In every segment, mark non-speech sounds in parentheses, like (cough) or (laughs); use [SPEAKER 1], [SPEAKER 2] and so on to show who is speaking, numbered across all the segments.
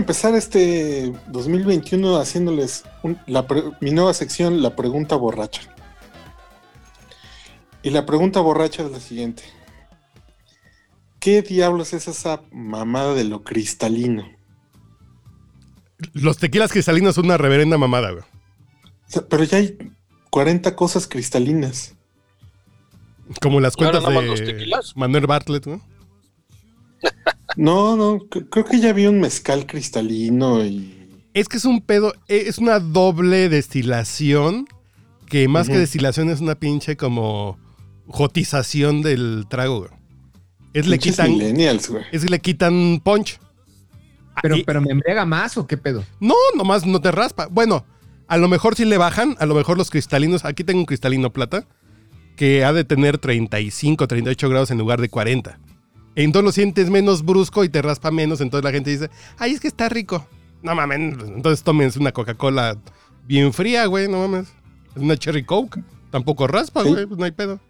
[SPEAKER 1] Empezar este 2021 haciéndoles mi nueva sección, la pregunta borracha. Y la pregunta borracha es la siguiente. ¿Qué diablos es esa mamada de lo cristalino?
[SPEAKER 2] Los tequilas cristalinos son una reverenda mamada, güey.
[SPEAKER 1] pero ya hay 40 cosas cristalinas.
[SPEAKER 2] Como las cuentas de Manuel Bartlett, ¿no? (laughs)
[SPEAKER 1] No, no, creo que ya vi un mezcal cristalino y...
[SPEAKER 2] Es que es un pedo, e, es una doble destilación que más que destilación es una pinche como jotización del trago, güey. Es le quitan. Es le quitan punch.
[SPEAKER 3] Pero, pero me embriaga más o qué pedo?
[SPEAKER 2] No, nomás no te raspa. Bueno, a lo mejor si le bajan, a lo mejor los cristalinos. Aquí tengo un cristalino plata que ha de tener 35, 38 grados en lugar de 40. Entonces lo sientes menos brusco y te raspa menos. Entonces la gente dice, ay, es que está rico. No mames, entonces tómense una Coca-Cola bien fría, güey, no mames. Es una Cherry Coke. Tampoco raspa, güey, pues no hay pedo.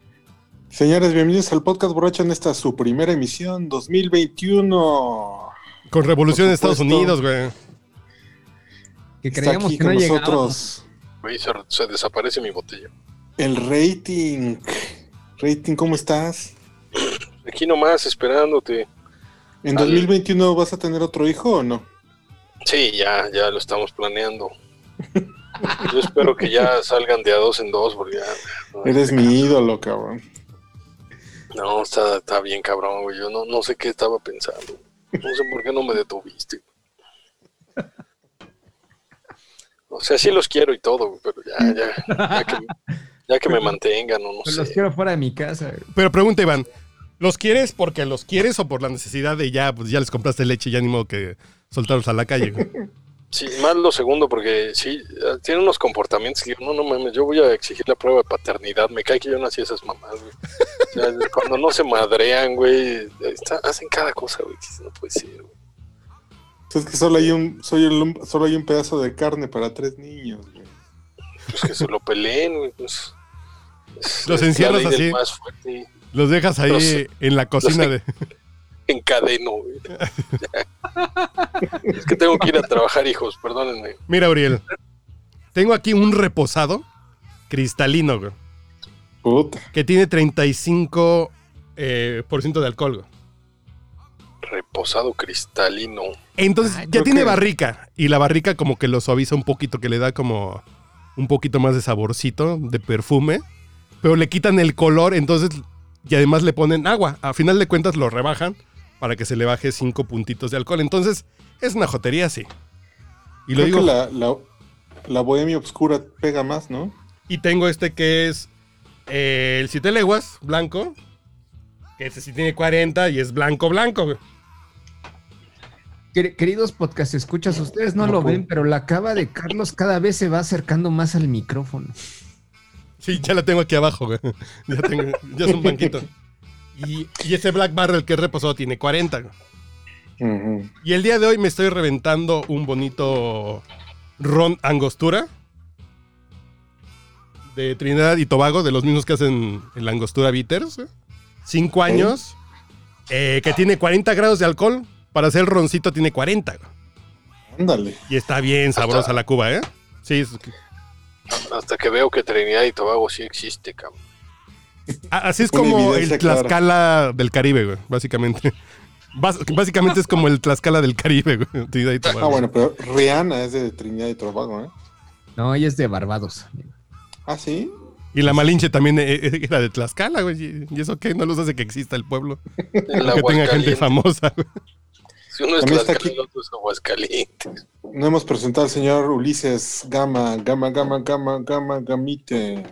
[SPEAKER 1] Señores, bienvenidos al podcast borracho en esta su primera emisión 2021.
[SPEAKER 2] Con revolución en Estados Unidos, güey.
[SPEAKER 3] Que creíamos que no nosotros.
[SPEAKER 4] se, desaparece mi botella.
[SPEAKER 1] El rating. Rating, ¿cómo estás?
[SPEAKER 4] Aquí nomás, esperándote.
[SPEAKER 1] ¿En 2021 vas a tener otro hijo o no?
[SPEAKER 4] Sí, ya, ya lo estamos planeando. Yo espero que ya salgan de a dos en dos, porque ya.
[SPEAKER 1] Eres mi ídolo, cabrón.
[SPEAKER 4] No, está, está bien cabrón, güey. Yo no, no sé qué estaba pensando. No sé por qué no me detuviste. O sea, sí los quiero y todo, pero ya, ya, ya que, me (laughs) mantengan, no, no sé.
[SPEAKER 3] Los quiero fuera de mi casa.
[SPEAKER 2] Pero pregunta, Iván, ¿los quieres porque los quieres o por la necesidad de ya, pues ya les compraste leche y ya ni modo que soltarlos a la calle?
[SPEAKER 4] Sí, más lo segundo, porque sí, tiene unos comportamientos que no, no mames, yo voy a exigir la prueba de paternidad. Me cae que yo nací esas mamás, güey. O sea, (laughs) cuando no se madrean, güey, hacen cada cosa, güey, no puede ser, güey.
[SPEAKER 1] Es que solo hay un, soy el, solo hay un pedazo de carne para tres niños, güey.
[SPEAKER 4] Pues que se lo peleen, güey, pues.
[SPEAKER 2] Los encierras así. Los dejas ahí en la cocina de
[SPEAKER 4] encadeno. (laughs) es que tengo que ir a trabajar, hijos, perdónenme.
[SPEAKER 2] Mira, Uriel, tengo aquí un reposado cristalino, güey. Que tiene 35% eh, por ciento de alcohol,
[SPEAKER 4] Reposado cristalino.
[SPEAKER 2] Entonces, ya tiene barrica. Y la barrica como que lo suaviza un poquito, que le da como un poquito más de saborcito, de perfume. Pero le quitan el color, entonces... Y además le ponen agua. A final de cuentas lo rebajan para que se le baje cinco puntitos de alcohol. Entonces, es una jotería, sí.
[SPEAKER 1] Y lo digo. la, la, bohemia oscura pega más, ¿no?
[SPEAKER 2] Y tengo este que es eh, el siete leguas, blanco. Que ese sí tiene 40 y es blanco, blanco,
[SPEAKER 3] Queridos podcast escuchas, ustedes no, lo ven, pero la cava de Carlos cada vez se va acercando más al micrófono.
[SPEAKER 2] Sí, ya la tengo aquí abajo, güey. Ya, tengo, ya es un banquito. Y, ese Black Barrel que reposó tiene 40. Y el día de hoy me estoy reventando un bonito ron angostura de Trinidad y Tobago, de los mismos que hacen el angostura bitters. Cinco años, eh, que tiene 40 grados de alcohol. Para hacer roncito tiene 40.
[SPEAKER 1] Ándale.
[SPEAKER 2] Y está bien sabrosa la cuba, ¿eh? Sí.
[SPEAKER 4] Hasta que veo que Trinidad y Tobago sí existe, cabrón.
[SPEAKER 2] Así es como el Tlaxcala del Caribe, güey, básicamente. (laughs) básicamente es como el Tlaxcala del Caribe, güey.
[SPEAKER 1] Ah, bueno, pero Rihanna es de Trinidad y Tobago, ¿eh?
[SPEAKER 3] No, ella es de Barbados.
[SPEAKER 1] ¿Ah, sí?
[SPEAKER 2] Y la Malinche también e, e, era de Tlaxcala, güey. ¿Y eso qué? No los hace que exista el pueblo. que tenga gente famosa, güey.
[SPEAKER 4] Si uno es Tlaxcala, aquí... otro es Aguascalientes.
[SPEAKER 1] No hemos presentado al señor Ulises Gama, Gama, Gama, Gama, Gama, Gamite.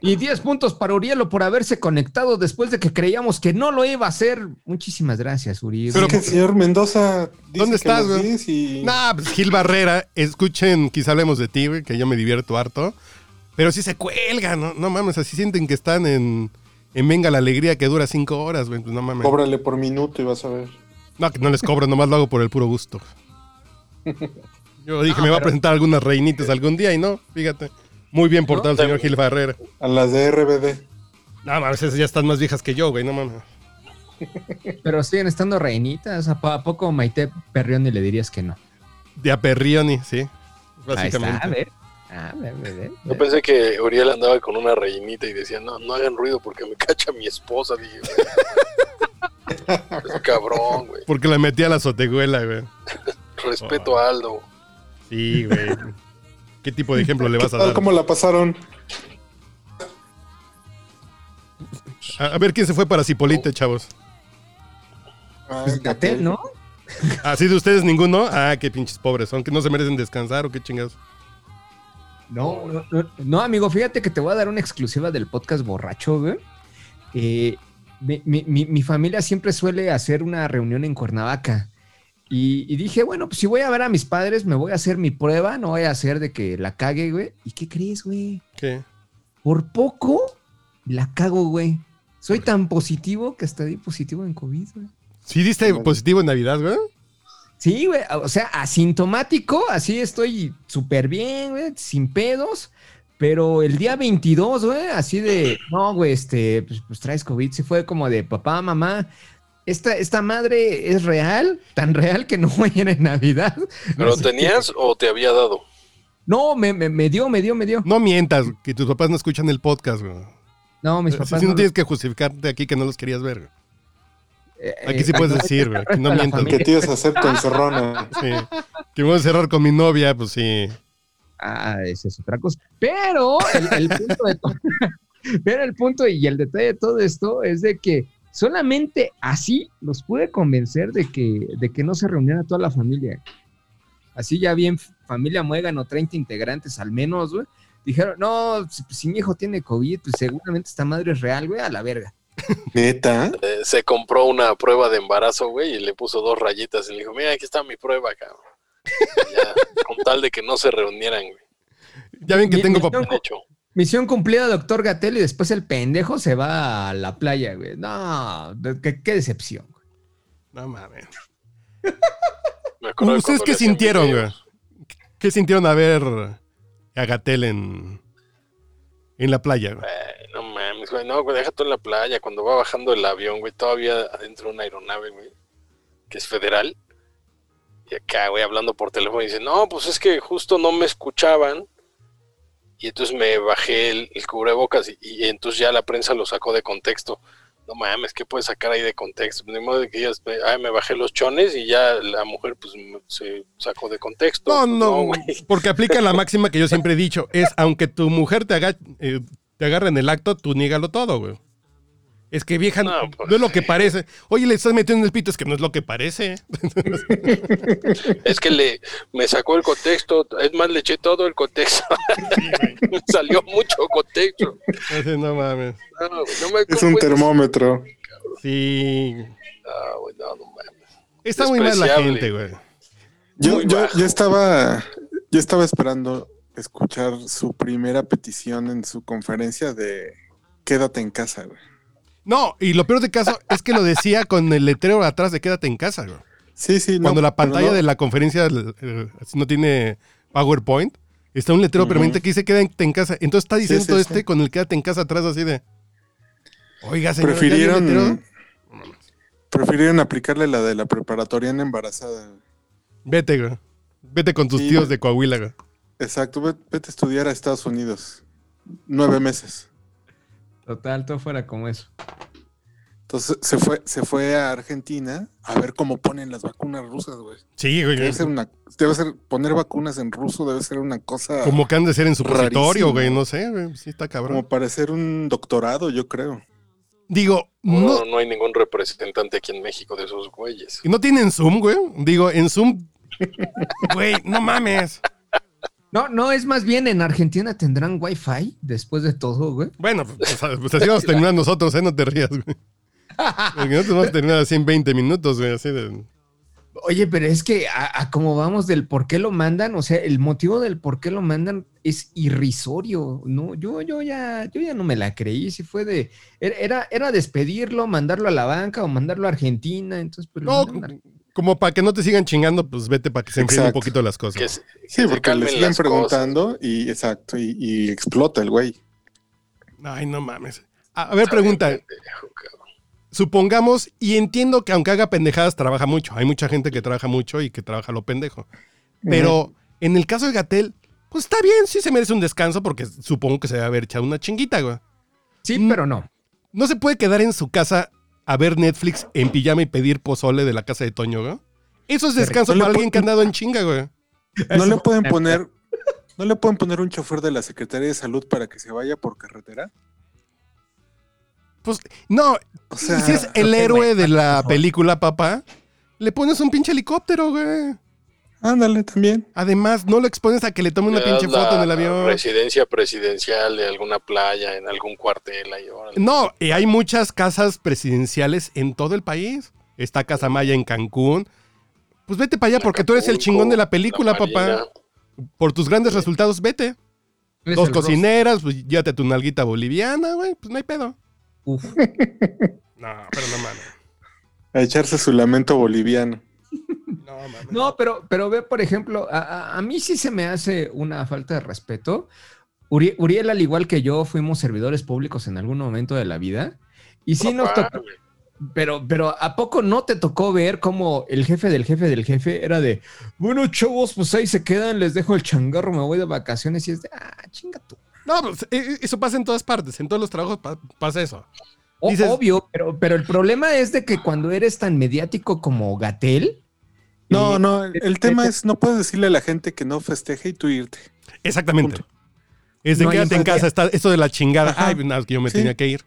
[SPEAKER 3] Y 10 puntos para Urielo por haberse conectado después de que creíamos que no lo iba a hacer. Muchísimas gracias, Uriel.
[SPEAKER 1] Pero que el señor Mendoza.
[SPEAKER 2] ¿Dónde estás, güey? Y... Nah, pues Gil Barrera. Escuchen, quizá hablemos de ti, güey, que yo me divierto harto. Pero si se cuelgan, ¿no? No mames, así sienten que están en, en Venga la Alegría que dura cinco horas, güey. Pues no mames.
[SPEAKER 1] Cóbrale por minuto y vas a ver.
[SPEAKER 2] No, que no les cobro, nomás lo hago por el puro gusto. Yo dije, me va a presentar algunas reinitas algún día y no, fíjate. Muy bien portado el señor Gil Barrera.
[SPEAKER 1] A las de RBD.
[SPEAKER 2] No, a veces ya están más viejas que yo, güey, no mames.
[SPEAKER 3] Pero siguen estando reinitas. ¿A poco Maite Perrión y le dirías que no?
[SPEAKER 2] De Aperrioni, sí.
[SPEAKER 3] Ahí
[SPEAKER 2] Básicamente.
[SPEAKER 3] está, a ver. Ah, ve, ve, ve,
[SPEAKER 4] Yo pensé que Uriel andaba con una rellenita y decía, no, no hagan ruido porque me cacha mi esposa. Dije. (laughs) Es cabrón, güey.
[SPEAKER 2] Porque la metí a la azotehuela, güey.
[SPEAKER 4] Respeto a Aldo.
[SPEAKER 2] Sí, güey. ¿Qué tipo de ejemplo le vas a dar?
[SPEAKER 1] ¿Cómo la pasaron?
[SPEAKER 2] A, a ver quién se fue para Cipolite, chavos.
[SPEAKER 1] Ah,
[SPEAKER 3] Gatel, ¿no? (laughs)
[SPEAKER 2] ¿Así de ustedes ninguno? Ah, qué pinches pobres son, que no se merecen descansar o qué chingados.
[SPEAKER 3] No, no, no, no, amigo, fíjate que te voy a dar una exclusiva del podcast borracho, güey. Eh, mi, mi- mi- mi familia siempre suele hacer una reunión en Cuernavaca. Y, y dije, bueno, pues si voy a ver a mis padres, me voy a hacer mi prueba, no voy a hacer de que la cague, güey. ¿Y qué crees, güey?
[SPEAKER 2] ¿Qué?
[SPEAKER 3] Por poco la cago, güey. Soy tan positivo que hasta di positivo en COVID, güey.
[SPEAKER 2] ¿Sí diste positivo en Navidad, güey?
[SPEAKER 3] Sí, güey, o sea, asintomático, así estoy súper bien, güey, sin pedos, pero el día 22, güey, así de, no, güey, este, pues, pues traes COVID, sí fue como de, papá, mamá, esta, esta madre es real, tan real que no (laughs) voy a ir en Navidad.
[SPEAKER 4] ¿Pero
[SPEAKER 3] que-
[SPEAKER 4] tenías o te había dado?
[SPEAKER 3] No, me, me, me dio, me dio, me dio.
[SPEAKER 2] No mientas, que tus papás no escuchan el podcast, güey.
[SPEAKER 3] No, mis
[SPEAKER 2] Si
[SPEAKER 3] papás.
[SPEAKER 2] no
[SPEAKER 3] no-
[SPEAKER 2] tienes que justificarte aquí que no los querías ver. güey.
[SPEAKER 3] eh,
[SPEAKER 2] Aquí sí puedes decir, güey, que no (laughs) mientas.
[SPEAKER 1] Que te ibas a hacer tu encerrona.
[SPEAKER 2] Sí. Que voy a cerrar con mi novia, pues sí.
[SPEAKER 3] Ah, esa es otra cosa. Pero el, el punto de todo, (laughs) pero el punto y el detalle de todo esto es de que solamente así los pude convencer de que, de que no se reuniera toda la familia. Así ya bien familia muégano, 30 integrantes al menos, güey. Dijeron, no, si, si mi hijo tiene COVID, pues seguramente esta madre es real, güey, a la verga. (laughs)
[SPEAKER 1] Neta.
[SPEAKER 4] Eh, se compró una prueba de embarazo, güey, y le puso dos rayitas y le dijo, mira, aquí está mi prueba, cabrón. Ya, con tal de que no se reunieran, güey.
[SPEAKER 2] Ya ven que
[SPEAKER 3] Mi-
[SPEAKER 2] tengo.
[SPEAKER 4] Bien hecho.
[SPEAKER 3] Misión cumplida, doctor Gatel, y después el pendejo se va a la playa, güey. No, qué, qué decepción. güey.
[SPEAKER 2] No mames. ¿Ustedes qué sintieron, güey? ¿Qué sintieron a ver a Gatel en, en la playa, güey?
[SPEAKER 4] Eh, no mames, güey, no, güey, deja tú en la playa, cuando va bajando el avión, güey, todavía adentro de una aeronave, güey, que es federal. Y acá, güey, hablando por teléfono, y dice, no, pues es que justo no me escuchaban. Y entonces me bajé el, el cubrebocas y, y entonces ya la prensa lo sacó de contexto. No mames, ¿qué puedes sacar ahí de contexto? Ni modo de que digas, ay, me bajé los chones y ya la mujer pues se sacó de contexto.
[SPEAKER 2] No,
[SPEAKER 4] Pues,
[SPEAKER 2] no,
[SPEAKER 4] güey. (laughs)
[SPEAKER 2] porque aplica la máxima que yo siempre he dicho, es aunque tu mujer te haga, eh, te agarre en el acto, tú niégalo todo, güey. Es que vieja, no,
[SPEAKER 4] No, pues,
[SPEAKER 2] es lo que parece. Oye, le estás metiendo en el pito, es que no es lo que parece.
[SPEAKER 4] Es que le me sacó el contexto, es más, le eché todo el contexto. me (laughs) salió mucho contexto.
[SPEAKER 2] No mames.
[SPEAKER 4] No, güey, no me
[SPEAKER 1] Es un termómetro.
[SPEAKER 2] Sí.
[SPEAKER 4] Ah, güey, no, no mames.
[SPEAKER 2] Está muy mal la gente, güey.
[SPEAKER 1] Yo, yo, yo estaba, yo estaba esperando escuchar su primera petición en su conferencia de quédate en casa, güey.
[SPEAKER 2] No, y lo peor de caso (laughs) es que lo decía con el letrero atrás de quédate en casa, güey.
[SPEAKER 1] Sí, sí, no,
[SPEAKER 2] Cuando la pantalla
[SPEAKER 1] no-
[SPEAKER 2] de la conferencia eh, no tiene PowerPoint, está un letrero
[SPEAKER 1] Ujú.
[SPEAKER 2] permanente que dice quédate en casa. Entonces está diciendo
[SPEAKER 1] Sí, sí,
[SPEAKER 2] este
[SPEAKER 1] sí.
[SPEAKER 2] con el quédate en casa atrás así de... Oiga, señor, ¿ya vio el letrero?"
[SPEAKER 1] prefirieron, prefirieron aplicarle la de la preparatoriana embarazada.
[SPEAKER 2] Vete, güey. Vete con tus tíos de Coahuila, güey.
[SPEAKER 1] Exacto, ve- vete a estudiar a Estados Unidos. Nueve meses.
[SPEAKER 3] Total, todo fuera como eso.
[SPEAKER 1] Entonces se fue, se fue a Argentina a ver cómo ponen las vacunas rusas, güey.
[SPEAKER 2] Sí, güey.
[SPEAKER 1] Debe ser una, debe ser, poner vacunas en ruso debe ser una cosa
[SPEAKER 2] Como que han de ser en supositorio,
[SPEAKER 1] Rarísimo.
[SPEAKER 2] güey. No sé, güey. Sí, está cabrón.
[SPEAKER 1] como parecer un doctorado, yo creo.
[SPEAKER 2] Digo,
[SPEAKER 4] No,
[SPEAKER 2] no,
[SPEAKER 4] no hay ningún representante aquí en México de esos güeyes.
[SPEAKER 2] no tienen Zoom, güey. Digo, en Zoom. Güey, no mames.
[SPEAKER 3] No, no, es más bien en Argentina tendrán wifi después de todo, güey.
[SPEAKER 2] Bueno, pues, pues así vamos a terminar nosotros, ¿eh? No te rías, güey. Porque nosotros vamos a terminar así en 20 minutos, güey. Así de.
[SPEAKER 3] Oye, pero es que a, a como vamos del por qué lo mandan, o sea, el motivo del por qué lo mandan es irrisorio, ¿no? Yo, yo ya, yo ya no me la creí, si fue de, era, era despedirlo, mandarlo a la banca o mandarlo a Argentina, entonces pues lo
[SPEAKER 2] No,
[SPEAKER 3] mandan
[SPEAKER 2] como para que no te sigan chingando, pues vete para que se enfríen un poquito las cosas.
[SPEAKER 4] Que se, que
[SPEAKER 1] Sí, porque le siguen preguntando y exacto, y, y explota el güey.
[SPEAKER 2] Ay, no mames. A, a ver, pregunta.
[SPEAKER 4] Pendejo.
[SPEAKER 2] Supongamos, y entiendo que aunque haga pendejadas, trabaja mucho. Hay mucha gente que trabaja mucho y que trabaja lo pendejo. Pero en el caso de Gatel, pues está bien, sí se merece un descanso porque supongo que se debe haber echado una chinguita, güey.
[SPEAKER 3] Sí,
[SPEAKER 2] Mm.
[SPEAKER 3] pero no.
[SPEAKER 2] No se puede quedar en su casa a ver Netflix en pijama y pedir pozole de la casa de Toño, güey. Eso es descanso
[SPEAKER 1] No
[SPEAKER 2] para alguien que ha andado en chinga, güey.
[SPEAKER 1] No le pueden poner, no le pueden poner un chofer de la Secretaría de Salud para que se vaya por carretera.
[SPEAKER 2] Pues, no,
[SPEAKER 1] O sea,
[SPEAKER 2] si es el héroe de la película, papá, le pones un pinche helicóptero, güey.
[SPEAKER 1] Ándale también.
[SPEAKER 2] Además, no lo expones a que le tome una
[SPEAKER 4] Le
[SPEAKER 2] pinche foto
[SPEAKER 4] la
[SPEAKER 2] en el avión.
[SPEAKER 4] Residencia presidencial de alguna playa, en algún cuartel ahí.
[SPEAKER 2] No, y hay muchas casas presidenciales en todo el país. Está Casa Maya en Cancún. Pues vete para allá porque tú eres el chingón de la película,
[SPEAKER 4] la
[SPEAKER 2] papá. Por tus grandes resultados, vete. Dos cocineras, pues llévate tu nalguita boliviana, güey. Pues no hay pedo.
[SPEAKER 3] Uf. (laughs)
[SPEAKER 2] No, pero no mames.
[SPEAKER 1] A echarse su lamento boliviano.
[SPEAKER 2] No mames.
[SPEAKER 3] No, pero, pero ve, por ejemplo, a, a- mí sí se me hace una falta de respeto. Uri- Uriel, al igual que yo, fuimos servidores públicos en algún momento de la vida. Y sí nos
[SPEAKER 4] Papá,
[SPEAKER 3] tocó,
[SPEAKER 4] güey.
[SPEAKER 3] pero, pero ¿a poco no te tocó ver cómo el jefe del jefe del jefe era de, bueno, chavos, pues ahí se quedan, les dejo el changarro, me voy de vacaciones y es de, ah, chinga tú.
[SPEAKER 2] No, pues, eh, eh, eso pasa en todas partes. En todos los trabajos pa- pasa eso. Dices-
[SPEAKER 3] Obvio, pero, pero el problema es de que cuando eres tan mediático como Gatel,
[SPEAKER 1] No,
[SPEAKER 3] y-
[SPEAKER 1] no, el, el tema es, no puedes decirle a la gente que no festeje y tú irte.
[SPEAKER 2] Exactamente.
[SPEAKER 1] Punto.
[SPEAKER 2] Es de
[SPEAKER 3] No
[SPEAKER 2] quédate en casa, está esto de la chingada.
[SPEAKER 1] Ajá.
[SPEAKER 2] Ay, nada, es que yo me
[SPEAKER 1] Sí.
[SPEAKER 2] tenía que ir.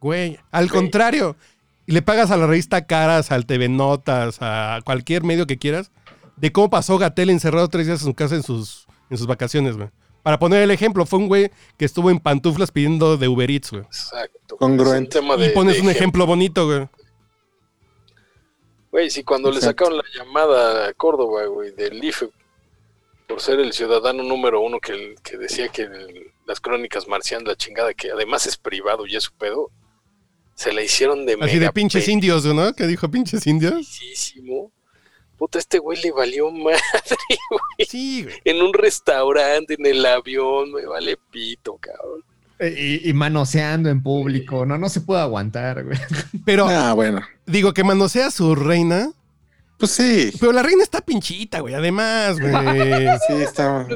[SPEAKER 2] Güey, al
[SPEAKER 4] Güey.
[SPEAKER 2] contrario. Y le pagas a la revista Caras, al TV Notas, a cualquier medio que quieras, de cómo pasó Gatel encerrado tres días en su casa en sus, en sus vacaciones, güey. Para poner el ejemplo, fue un güey que estuvo en pantuflas pidiendo de Uber Eats, güey.
[SPEAKER 4] Exacto.
[SPEAKER 1] Congruente.
[SPEAKER 2] Y pones un ejemplo bonito, güey.
[SPEAKER 4] Güey, si cuando le sacaron la llamada a Córdoba, güey, del IFE, por ser el ciudadano número uno que, que decía que el- las crónicas marcianas, la chingada, que además es privado y es su pedo, se la hicieron de
[SPEAKER 2] Así de pinches indios, ¿no? ¿Qué dijo pinches indios?
[SPEAKER 4] pedísimo. Puta, este güey le valió madre, (laughs) güey.
[SPEAKER 2] Sí, güey.
[SPEAKER 4] En un restaurante, en el avión, me vale pito, cabrón.
[SPEAKER 3] Eh, y, y manoseando en público, no, no se puede aguantar, güey. (laughs)
[SPEAKER 2] Pero
[SPEAKER 1] Ah, bueno.
[SPEAKER 2] digo que manosea a su reina,
[SPEAKER 1] Pues sí.
[SPEAKER 2] pero la reina está pinchita, güey. Además, güey. (laughs)
[SPEAKER 1] Sí, está.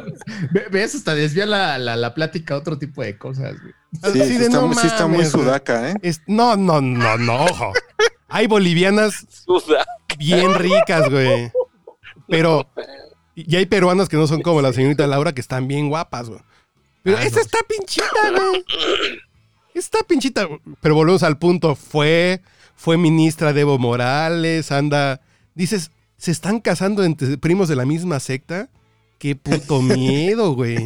[SPEAKER 3] Ve- ¿Ves? Hasta desvía la, la, la plática a otro tipo de cosas, güey.
[SPEAKER 1] Sí, sí
[SPEAKER 2] de,
[SPEAKER 1] está,
[SPEAKER 2] no
[SPEAKER 1] muy- sí está muy
[SPEAKER 2] mames, güey.
[SPEAKER 1] sudaca, ¿eh?
[SPEAKER 2] Es- no, no, no, no, ojo. Hay bolivianas bien ricas, güey. Pero, y hay peruanas que no son como la señorita Laura, que están bien guapas, güey. Pero
[SPEAKER 3] Ah,
[SPEAKER 2] esta
[SPEAKER 3] no.
[SPEAKER 2] está pinchita, güey. Está pinchita. Pero volvemos al punto. Fue, fue ministra de Evo Morales, anda. Dices, ¿se están casando entre primos de la misma secta? Qué puto (laughs) miedo, güey.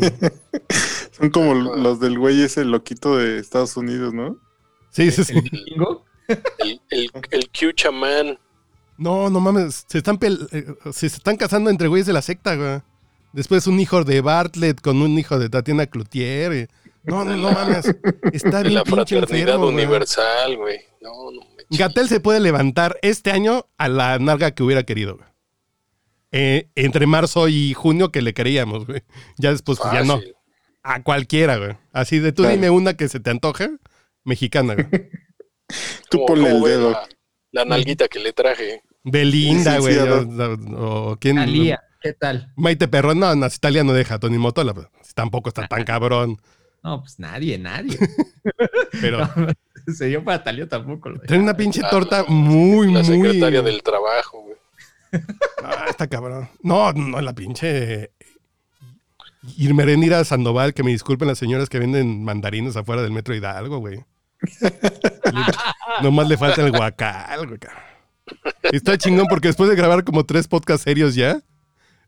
[SPEAKER 1] Son como los del güey ese loquito de Estados Unidos, ¿no?
[SPEAKER 2] Sí, sí, sí.
[SPEAKER 3] El.
[SPEAKER 4] El, el, el Q chamán.
[SPEAKER 2] No, no mames. Se están, pel- eh, se están casando entre güeyes de la secta, güey. Después un hijo de Bartlett con un hijo de Tatiana Cloutier. eh. No, no, no mames. Está (laughs) bien
[SPEAKER 4] la
[SPEAKER 2] pinche
[SPEAKER 4] fraternidad
[SPEAKER 2] enfermo, güey.
[SPEAKER 4] universal, güey. No, no.
[SPEAKER 2] Gatel se puede levantar este año a la narga que hubiera querido, güey. Eh, entre marzo y junio que le queríamos, güey. Ya después, pues ya no. A cualquiera, güey. Así de tú
[SPEAKER 1] Claro.
[SPEAKER 2] dime una que se te antoje, mexicana, güey. (laughs)
[SPEAKER 1] Tú
[SPEAKER 4] Como-
[SPEAKER 1] ponle
[SPEAKER 4] como
[SPEAKER 1] el dedo.
[SPEAKER 4] La, la nalguita que le traje.
[SPEAKER 2] Belinda,
[SPEAKER 1] Sí, sí,
[SPEAKER 2] güey.
[SPEAKER 1] sí, a
[SPEAKER 2] o, o quién.
[SPEAKER 3] Talía, ¿qué tal?
[SPEAKER 2] Maite Perrón, no, no, si Italia no deja, Tony Motola, pues, tampoco está tan (laughs) cabrón.
[SPEAKER 3] No, pues nadie, nadie. (laughs)
[SPEAKER 2] Pero (laughs)
[SPEAKER 3] Se dio para Talía tampoco. Lo
[SPEAKER 2] trae una pinche
[SPEAKER 4] La-
[SPEAKER 2] torta muy,
[SPEAKER 4] La
[SPEAKER 2] muy.
[SPEAKER 4] secretaria del trabajo, güey.
[SPEAKER 2] Ah, está cabrón. No, no, la pinche. Irmeréndira Sandoval, que me disculpen las señoras que venden mandarinas afuera del metro Hidalgo, güey. Nomás le falta el guacal, güey. cabrón. Está chingón porque después de grabar como tres podcasts serios ya,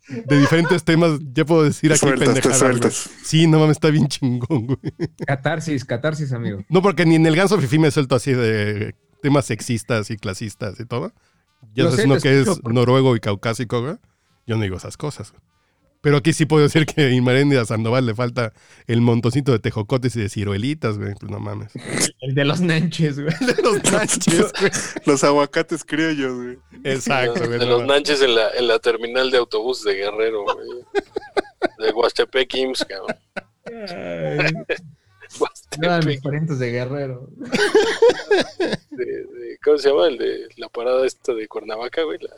[SPEAKER 2] de diferentes temas, ya puedo decir aquí
[SPEAKER 1] sueltas,
[SPEAKER 2] güey.
[SPEAKER 1] sueltas.
[SPEAKER 2] Sí, no mames, está bien chingón, güey.
[SPEAKER 3] Catarsis, catarsis, amigo.
[SPEAKER 2] No, porque ni en el ganso fifi me suelto así de temas sexistas y clasistas y todo. Ya sabes
[SPEAKER 3] sé,
[SPEAKER 2] uno que es noruego y caucásico, güey. Yo no digo esas cosas. güey. Pero aquí sí puedo decir que a Inmaréndida Sandoval le falta el montoncito de tejocotes y de ciruelitas, güey. Pues no mames.
[SPEAKER 3] El de los nanches, güey.
[SPEAKER 2] Los nanches, güey.
[SPEAKER 1] Los aguacates criollos, güey.
[SPEAKER 2] Exacto, güey.
[SPEAKER 4] de
[SPEAKER 2] no
[SPEAKER 4] los
[SPEAKER 2] mames.
[SPEAKER 4] nanches en la, en la terminal de autobús de Guerrero, güey. De Huastepec IMSS, cabrón. (laughs)
[SPEAKER 3] Eran mis parientes de Guerrero.
[SPEAKER 4] de, de- ¿cómo se llama? El de la parada esta de Cuernavaca, güey. La-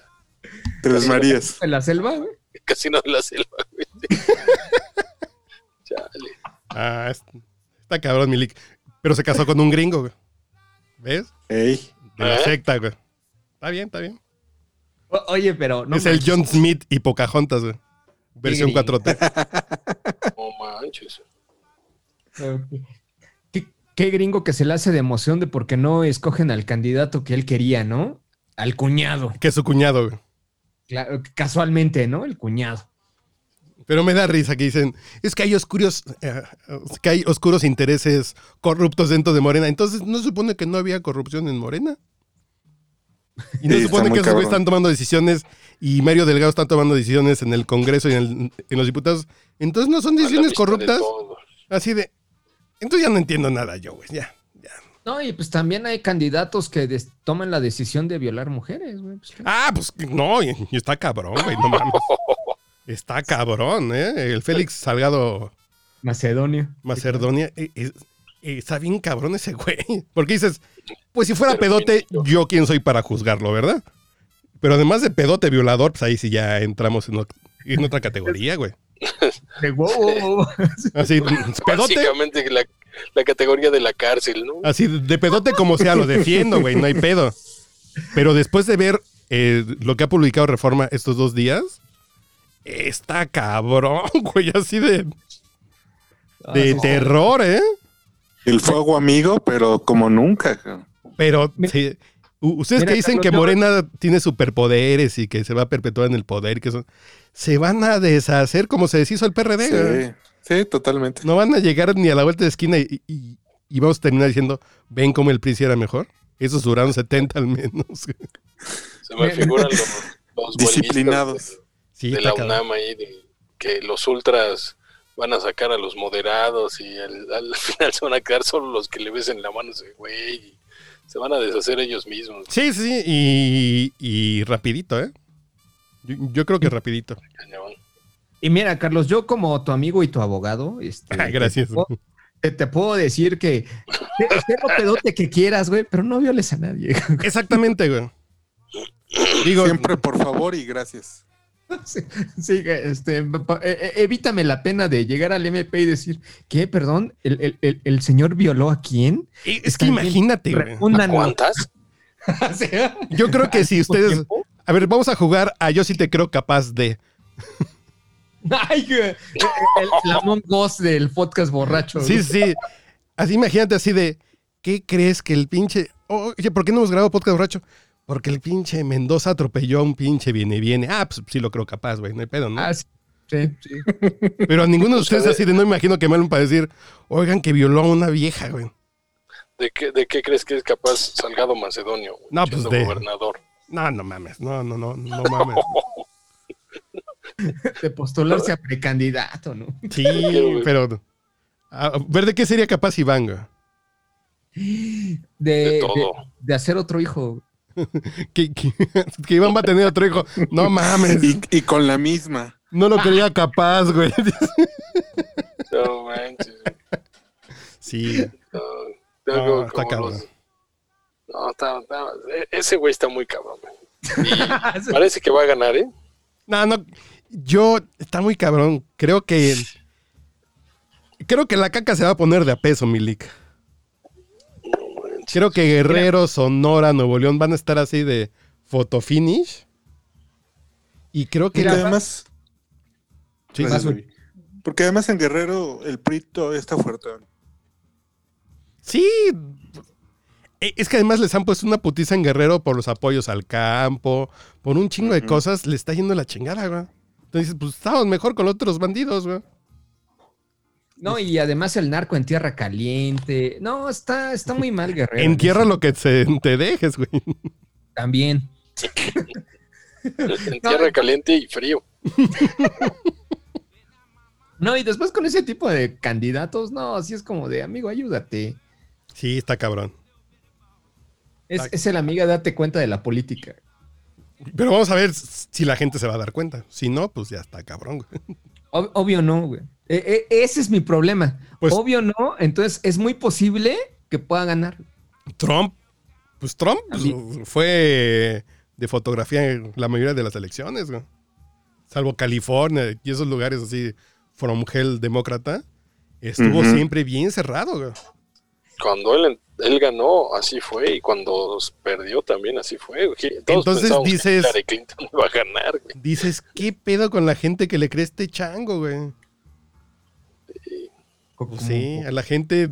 [SPEAKER 1] Tres Marías.
[SPEAKER 3] ¿En la selva, güey? (laughs)
[SPEAKER 4] Casino de la Selva, güey. (laughs) Chale.
[SPEAKER 2] Ah, es- está cabrón, Milik. Pero se casó con un gringo, güey. ¿Ves?
[SPEAKER 1] Ey,
[SPEAKER 2] De la
[SPEAKER 4] ¿Eh?
[SPEAKER 2] secta, güey. Está bien, está bien.
[SPEAKER 3] O- Oye, pero no
[SPEAKER 2] es el. John Smith y Pocahontas, güey. Versión
[SPEAKER 3] gringo.
[SPEAKER 2] 4T. (laughs)
[SPEAKER 4] No manches.
[SPEAKER 3] ¿Qué, qué gringo que se le hace de emoción de por qué no escogen al candidato que él quería, ¿no? Al cuñado.
[SPEAKER 2] Que es su cuñado, güey.
[SPEAKER 3] Cla- casualmente, ¿no? El cuñado.
[SPEAKER 2] Pero me da risa que dicen, es que hay oscuros, eh, que hay oscuros intereses corruptos dentro de Morena. Entonces, ¿no se supone que no había corrupción en Morena? Y no
[SPEAKER 1] Sí,
[SPEAKER 2] se supone que esos güeyes
[SPEAKER 1] cabrón.
[SPEAKER 2] están tomando decisiones y Mario Delgado está tomando decisiones en el Congreso y en, el- en los diputados. Entonces, ¿no son decisiones
[SPEAKER 4] de
[SPEAKER 2] corruptas? Así de... Entonces ya no entiendo nada yo, güey. Ya.
[SPEAKER 3] No, y pues también hay candidatos que des- toman la decisión de violar mujeres, güey. Pues.
[SPEAKER 2] Ah, pues no, y, y está cabrón, güey, no mames. (laughs) Está cabrón, ¿eh? El Félix Salgado
[SPEAKER 3] Macedonia.
[SPEAKER 2] Macedonia, eh, eh, eh, está bien cabrón ese güey. (laughs) Porque dices, pues si fuera pedote, yo quién soy para juzgarlo, ¿verdad? Pero además de pedote violador, pues ahí sí ya entramos en, ot- en otra categoría, güey.
[SPEAKER 3] De wow, wow, wow.
[SPEAKER 2] Así, pedote,
[SPEAKER 4] Básicamente la, la categoría de la cárcel, ¿no?
[SPEAKER 2] así de pedote como sea, lo defiendo, güey, no hay pedo. Pero después de ver eh, lo que ha publicado Reforma estos dos días, está cabrón, (laughs) güey, así de,
[SPEAKER 3] Ah,
[SPEAKER 2] de terror, ¿eh?
[SPEAKER 1] el fuego amigo, pero como nunca.
[SPEAKER 2] Pero sí, ustedes
[SPEAKER 3] Mira,
[SPEAKER 2] que dicen
[SPEAKER 3] Carlos,
[SPEAKER 2] que
[SPEAKER 3] yo-
[SPEAKER 2] Morena tiene superpoderes y que se va a perpetuar en el poder, que son, se van a deshacer como se deshizo el PRD. güey.
[SPEAKER 1] Sí, sí, totalmente.
[SPEAKER 2] No van a llegar ni a la vuelta de esquina y, y- y vamos a terminar diciendo, ven cómo el PRI era mejor. Esos duraron 70 al menos. (laughs)
[SPEAKER 4] Se me figuran los, los
[SPEAKER 1] Disciplinados.
[SPEAKER 2] Sí,
[SPEAKER 4] de la
[SPEAKER 2] cabrón.
[SPEAKER 4] UNAM ahí, de que los ultras van a sacar a los moderados y al, al (laughs) final se van a quedar solo los que le besen la mano a ese güey y se van a deshacer ellos mismos.
[SPEAKER 2] Sí, sí, y, y rapidito, ¿eh? Yo, yo creo que rapidito.
[SPEAKER 4] cañón.
[SPEAKER 3] Y mira, Carlos, yo como tu amigo y tu abogado, este,
[SPEAKER 2] Ay, gracias.
[SPEAKER 3] Te puedo, te- te puedo decir que sé lo pedote que quieras, güey, pero no violes a nadie. (laughs)
[SPEAKER 2] Exactamente, güey. Digo,
[SPEAKER 1] Siempre por favor y gracias.
[SPEAKER 3] Sí, sí, este, eh, eh, evítame la pena de llegar al MP y decir, ¿qué? Perdón, ¿el, el- el- el señor violó a quién?
[SPEAKER 2] es
[SPEAKER 3] Está
[SPEAKER 2] que imagínate, güey.
[SPEAKER 3] Refúndanos.
[SPEAKER 4] ¿Cuántas? (laughs)
[SPEAKER 2] Yo creo que si
[SPEAKER 3] ¿al
[SPEAKER 2] ustedes...
[SPEAKER 3] tiempo?
[SPEAKER 2] A ver, vamos a jugar a Yo sí te creo capaz de... (laughs)
[SPEAKER 3] Ay, güey, el, el, Us del podcast borracho.
[SPEAKER 2] Sí, sí. Así imagínate así de, ¿qué crees que el pinche... Oye, ¿por qué no hemos grabado podcast borracho? Porque el pinche Mendoza atropelló a un pinche viene viene. Ah, pues sí lo creo capaz, güey, no hay pedo, ¿no?
[SPEAKER 3] Ah, sí, sí, sí. (laughs)
[SPEAKER 2] Pero a ninguno de
[SPEAKER 4] O sea,
[SPEAKER 2] ustedes
[SPEAKER 4] de-
[SPEAKER 2] así de no imagino que me hablen para decir, oigan, que violó a una vieja, güey.
[SPEAKER 4] ¿De qué, ¿De qué crees que es capaz Salgado Macedonio? güey,
[SPEAKER 2] No, pues de-
[SPEAKER 4] gobernador.
[SPEAKER 2] No, no mames, no, no, no, no mames. (laughs) (laughs)
[SPEAKER 3] De postularse a precandidato, ¿no?
[SPEAKER 2] Sí, (laughs) pero... A ver de qué sería capaz Iván.
[SPEAKER 3] De,
[SPEAKER 4] todo.
[SPEAKER 3] de hacer otro hijo. (laughs)
[SPEAKER 2] Que, que- que Iván va a tener otro hijo. No mames,
[SPEAKER 1] Y, y con la misma.
[SPEAKER 2] no lo creía capaz, güey.
[SPEAKER 4] No manches.
[SPEAKER 2] Sí,
[SPEAKER 4] No,
[SPEAKER 2] está cabrón.
[SPEAKER 4] los- No, está, está- e- ese güey está muy cabrón. güey. Y parece que va a ganar, ¿eh?
[SPEAKER 2] No, no. Yo, está muy cabrón. Creo que. Creo que la caca se va a poner de a peso, Milik. Creo que Guerrero, Sonora, Nuevo León van a estar así de fotofinish. Y creo que.
[SPEAKER 3] Mira,
[SPEAKER 1] además,
[SPEAKER 2] Sí,
[SPEAKER 1] porque además en Guerrero el prito está fuerte.
[SPEAKER 2] Sí. Eh, Es que además les han puesto una putiza en Guerrero por los apoyos al campo, por un chingo de cosas, le está yendo la chingada, güey. Entonces, pues estamos mejor con los otros bandidos, güey.
[SPEAKER 3] No, y además el narco en tierra caliente. No, está, está muy mal, (laughs) Guerrero.
[SPEAKER 2] En tierra lo que se, te dejes, güey.
[SPEAKER 3] También.
[SPEAKER 4] En tierra caliente y frío. (laughs)
[SPEAKER 3] No, y después con ese tipo de candidatos, no, así es como de amigo, ayúdate.
[SPEAKER 2] Sí, está cabrón.
[SPEAKER 3] Es, es el amiga, date cuenta de la política.
[SPEAKER 2] Pero vamos a ver si la gente se va a dar cuenta. Si no, pues ya está cabrón.
[SPEAKER 3] Ob- obvio no, güey. E- e- ese es mi problema.
[SPEAKER 2] Pues-
[SPEAKER 3] obvio no, entonces es muy posible que pueda ganar.
[SPEAKER 2] Trump, pues Trump pues, fue de fotografía en la mayoría de las elecciones, güey. salvo California y esos lugares así, from hell demócrata, estuvo siempre bien cerrado, güey.
[SPEAKER 4] Cuando él, él ganó, así fue. Y cuando perdió, también así fue. Todos
[SPEAKER 2] Entonces
[SPEAKER 4] que
[SPEAKER 2] dices-
[SPEAKER 4] Hillary Clinton iba a ganar, güey.
[SPEAKER 2] Dices, ¿qué pedo con la gente que le cree este chango, güey? Sí, a la gente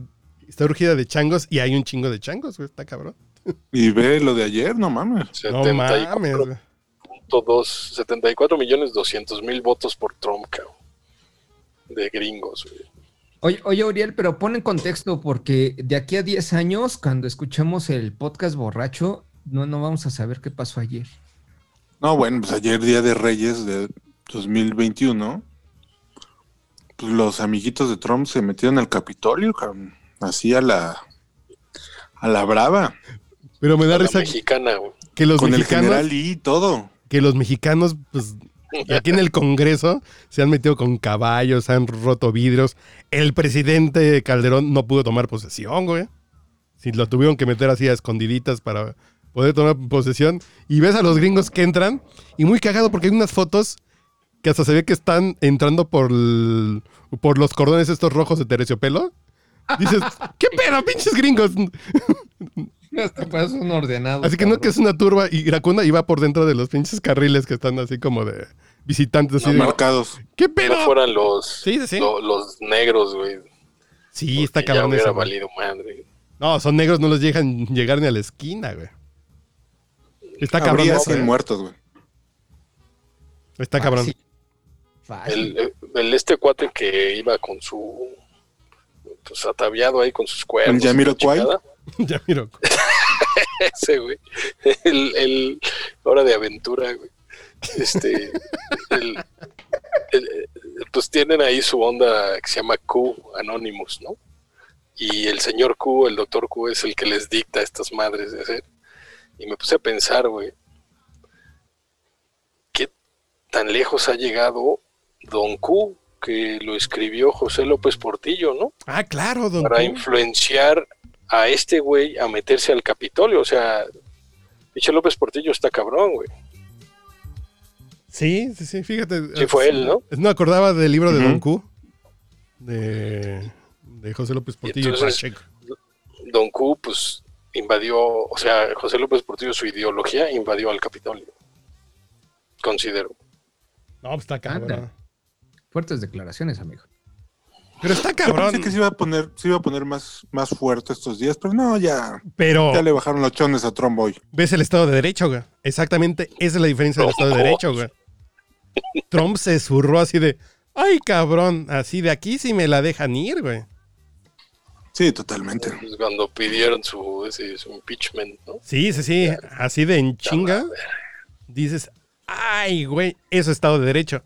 [SPEAKER 2] está urgida de changos y hay un chingo de changos, güey, está cabrón.
[SPEAKER 1] Y ve lo de ayer, no mames.
[SPEAKER 2] No mames, güey.
[SPEAKER 4] 74.2 74 millones 200 mil votos por Trump, cabrón. De gringos, güey.
[SPEAKER 3] Oye, oye, Uriel, pero pon en contexto, porque de aquí a 10 años, cuando escuchamos el podcast borracho, no, no vamos a saber qué pasó ayer.
[SPEAKER 1] No, bueno, pues ayer Día de Reyes de 2021, pues los amiguitos de Trump se metieron al Capitolio, cabrón, así a la a la brava,
[SPEAKER 2] Pero me da
[SPEAKER 4] A la
[SPEAKER 2] risa
[SPEAKER 4] mexicana, güey.
[SPEAKER 2] que los
[SPEAKER 1] con el
[SPEAKER 2] mexicanos,
[SPEAKER 1] general Lee y todo.
[SPEAKER 2] que los mexicanos, pues, aquí en el Congreso se han metido con caballos, se han roto vidrios. El presidente Calderón no pudo tomar posesión, güey. Si lo tuvieron que meter así a escondiditas para poder tomar posesión. Y ves a los gringos que entran y muy cagado porque hay unas fotos que hasta se ve que están entrando por, por los cordones estos rojos de terciopelo. Dices, ¿qué pedo, pinches gringos?
[SPEAKER 3] Hasta un ordenado.
[SPEAKER 2] Así que no que es una turba y Iracunda iba por dentro de los pinches carriles que están así como de visitantes. Así de,
[SPEAKER 1] marcados.
[SPEAKER 2] ¿Qué pedo?
[SPEAKER 4] No fueran los,
[SPEAKER 2] Sí, sí, sí.
[SPEAKER 4] lo- los negros, güey.
[SPEAKER 2] Sí, está
[SPEAKER 4] ya
[SPEAKER 2] cabrón
[SPEAKER 4] hubiera
[SPEAKER 2] eso.
[SPEAKER 4] valido madre.
[SPEAKER 2] No, son negros, no los dejan llegar ni a la esquina, güey. Está cabrón
[SPEAKER 1] Habría
[SPEAKER 2] eso,
[SPEAKER 1] 100
[SPEAKER 2] ¿eh?
[SPEAKER 1] muertos, güey.
[SPEAKER 2] Está cabrón.
[SPEAKER 3] Fácil. Fácil.
[SPEAKER 4] El, el- este cuate que iba con su pues ataviado ahí con sus cuernos.
[SPEAKER 1] ¿El Jamiroquai?
[SPEAKER 4] y la (laughs) chingada,
[SPEAKER 2] ya miro. (laughs)
[SPEAKER 4] Ese, güey. El, el hora de aventura, güey. Este, el- el- pues tienen ahí su onda que se llama Q, Anonymous, ¿no? Y el señor Q, el doctor Q, es el que les dicta a estas madres de hacer. Y me puse a pensar, güey, ¿qué tan lejos ha llegado Don Q, que lo escribió José López Portillo, ¿no?
[SPEAKER 2] Ah, claro, don
[SPEAKER 4] para
[SPEAKER 2] Q.
[SPEAKER 4] influenciar a este güey a meterse al Capitolio. O sea, Michel López Portillo está cabrón, güey.
[SPEAKER 2] Sí, sí, sí, fíjate.
[SPEAKER 4] Sí fue él, ¿no?
[SPEAKER 2] No acordaba del libro de. Don Q. De, de José López Portillo y
[SPEAKER 4] entonces-
[SPEAKER 2] Pacheco.
[SPEAKER 4] Don Q, pues, invadió, o sea, José López Portillo, su ideología, invadió al Capitolio. Considero.
[SPEAKER 2] No, pues está cabrón.
[SPEAKER 3] Fuertes declaraciones, amigo.
[SPEAKER 2] Pero está
[SPEAKER 1] Yo
[SPEAKER 2] cabrón.
[SPEAKER 1] pensé que se iba a poner, se iba a poner más, más fuerte estos días, pero no, ya,
[SPEAKER 2] Pero
[SPEAKER 1] ya le bajaron los chones a Trump hoy.
[SPEAKER 2] ves el Estado de Derecho, güey. Exactamente, esa es la diferencia del Estado de Derecho, güey. Trump se zurró así de, ay, cabrón, así de aquí sí me la dejan ir, güey.
[SPEAKER 1] Sí, totalmente.
[SPEAKER 4] Pues, cuando pidieron su, ese, su impeachment, ¿no?
[SPEAKER 2] Sí, sí, sí, así de en chinga. Dices, ay, güey, eso es Estado de Derecho.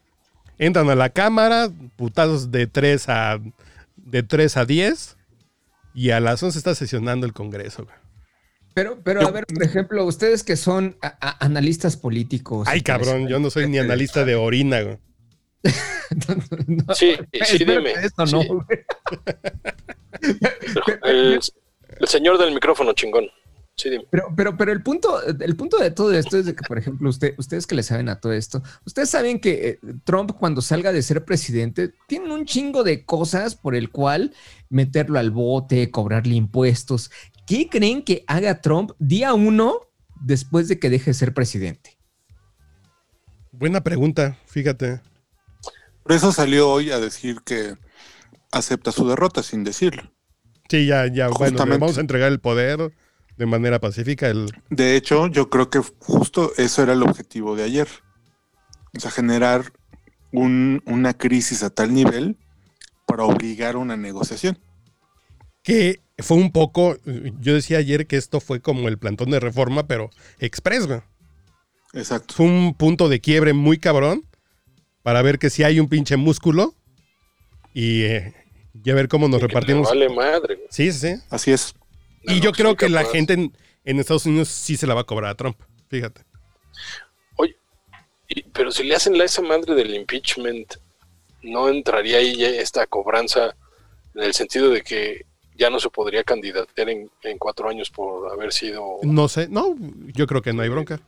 [SPEAKER 2] Entran a la Cámara, putados de 3 a, de 3 a 10, y a las 11 está sesionando el Congreso, güey.
[SPEAKER 3] Pero, pero a ver, por ejemplo, ustedes que son a- a- analistas políticos.
[SPEAKER 2] Ay, cabrón, yo no soy ni analista de orina, güey.
[SPEAKER 3] No,
[SPEAKER 4] Sí, (laughs) sí, dime.
[SPEAKER 3] Esto no,
[SPEAKER 4] Sí.
[SPEAKER 3] güey.
[SPEAKER 4] El, (laughs) el señor del micrófono, chingón. Sí, dime.
[SPEAKER 3] Pero, pero, pero el punto, el punto de todo esto es de que, por ejemplo, usted, ustedes que le saben a todo esto, ustedes saben que eh, Trump cuando salga de ser presidente tiene un chingo de cosas por el cual meterlo al bote, cobrarle impuestos. ¿Qué creen que haga Trump día uno después de que deje de ser presidente?
[SPEAKER 2] Buena pregunta, fíjate.
[SPEAKER 1] Por eso salió hoy a decir que acepta su derrota sin decirlo.
[SPEAKER 2] Sí, ya, ya, bueno, le
[SPEAKER 1] Justamente.
[SPEAKER 2] vamos a entregar el poder de manera pacífica. El,
[SPEAKER 1] De hecho, yo creo que justo eso era el objetivo de ayer. O sea, generar un- una crisis a tal nivel para obligar a una negociación.
[SPEAKER 2] que fue un poco, yo decía ayer que esto fue como el plantón de reforma, pero express, güey.
[SPEAKER 1] Exacto.
[SPEAKER 2] Fue un punto de quiebre muy cabrón para ver que si hay un pinche músculo y, eh, y a ver cómo nos
[SPEAKER 4] le
[SPEAKER 2] repartimos.
[SPEAKER 4] Vale madre. güey.
[SPEAKER 2] Sí, sí, sí.
[SPEAKER 1] Así es.
[SPEAKER 4] No,
[SPEAKER 2] Y yo creo que la gente en, en Estados Unidos sí se la va a cobrar a Trump. Fíjate.
[SPEAKER 4] Oye, y- pero si le hacen la esa madre del impeachment, ¿no entraría ahí esta cobranza en el sentido de que ya no se podría candidatear en, en cuatro años por haber sido
[SPEAKER 2] No sé, no, yo creo que no hay bronca.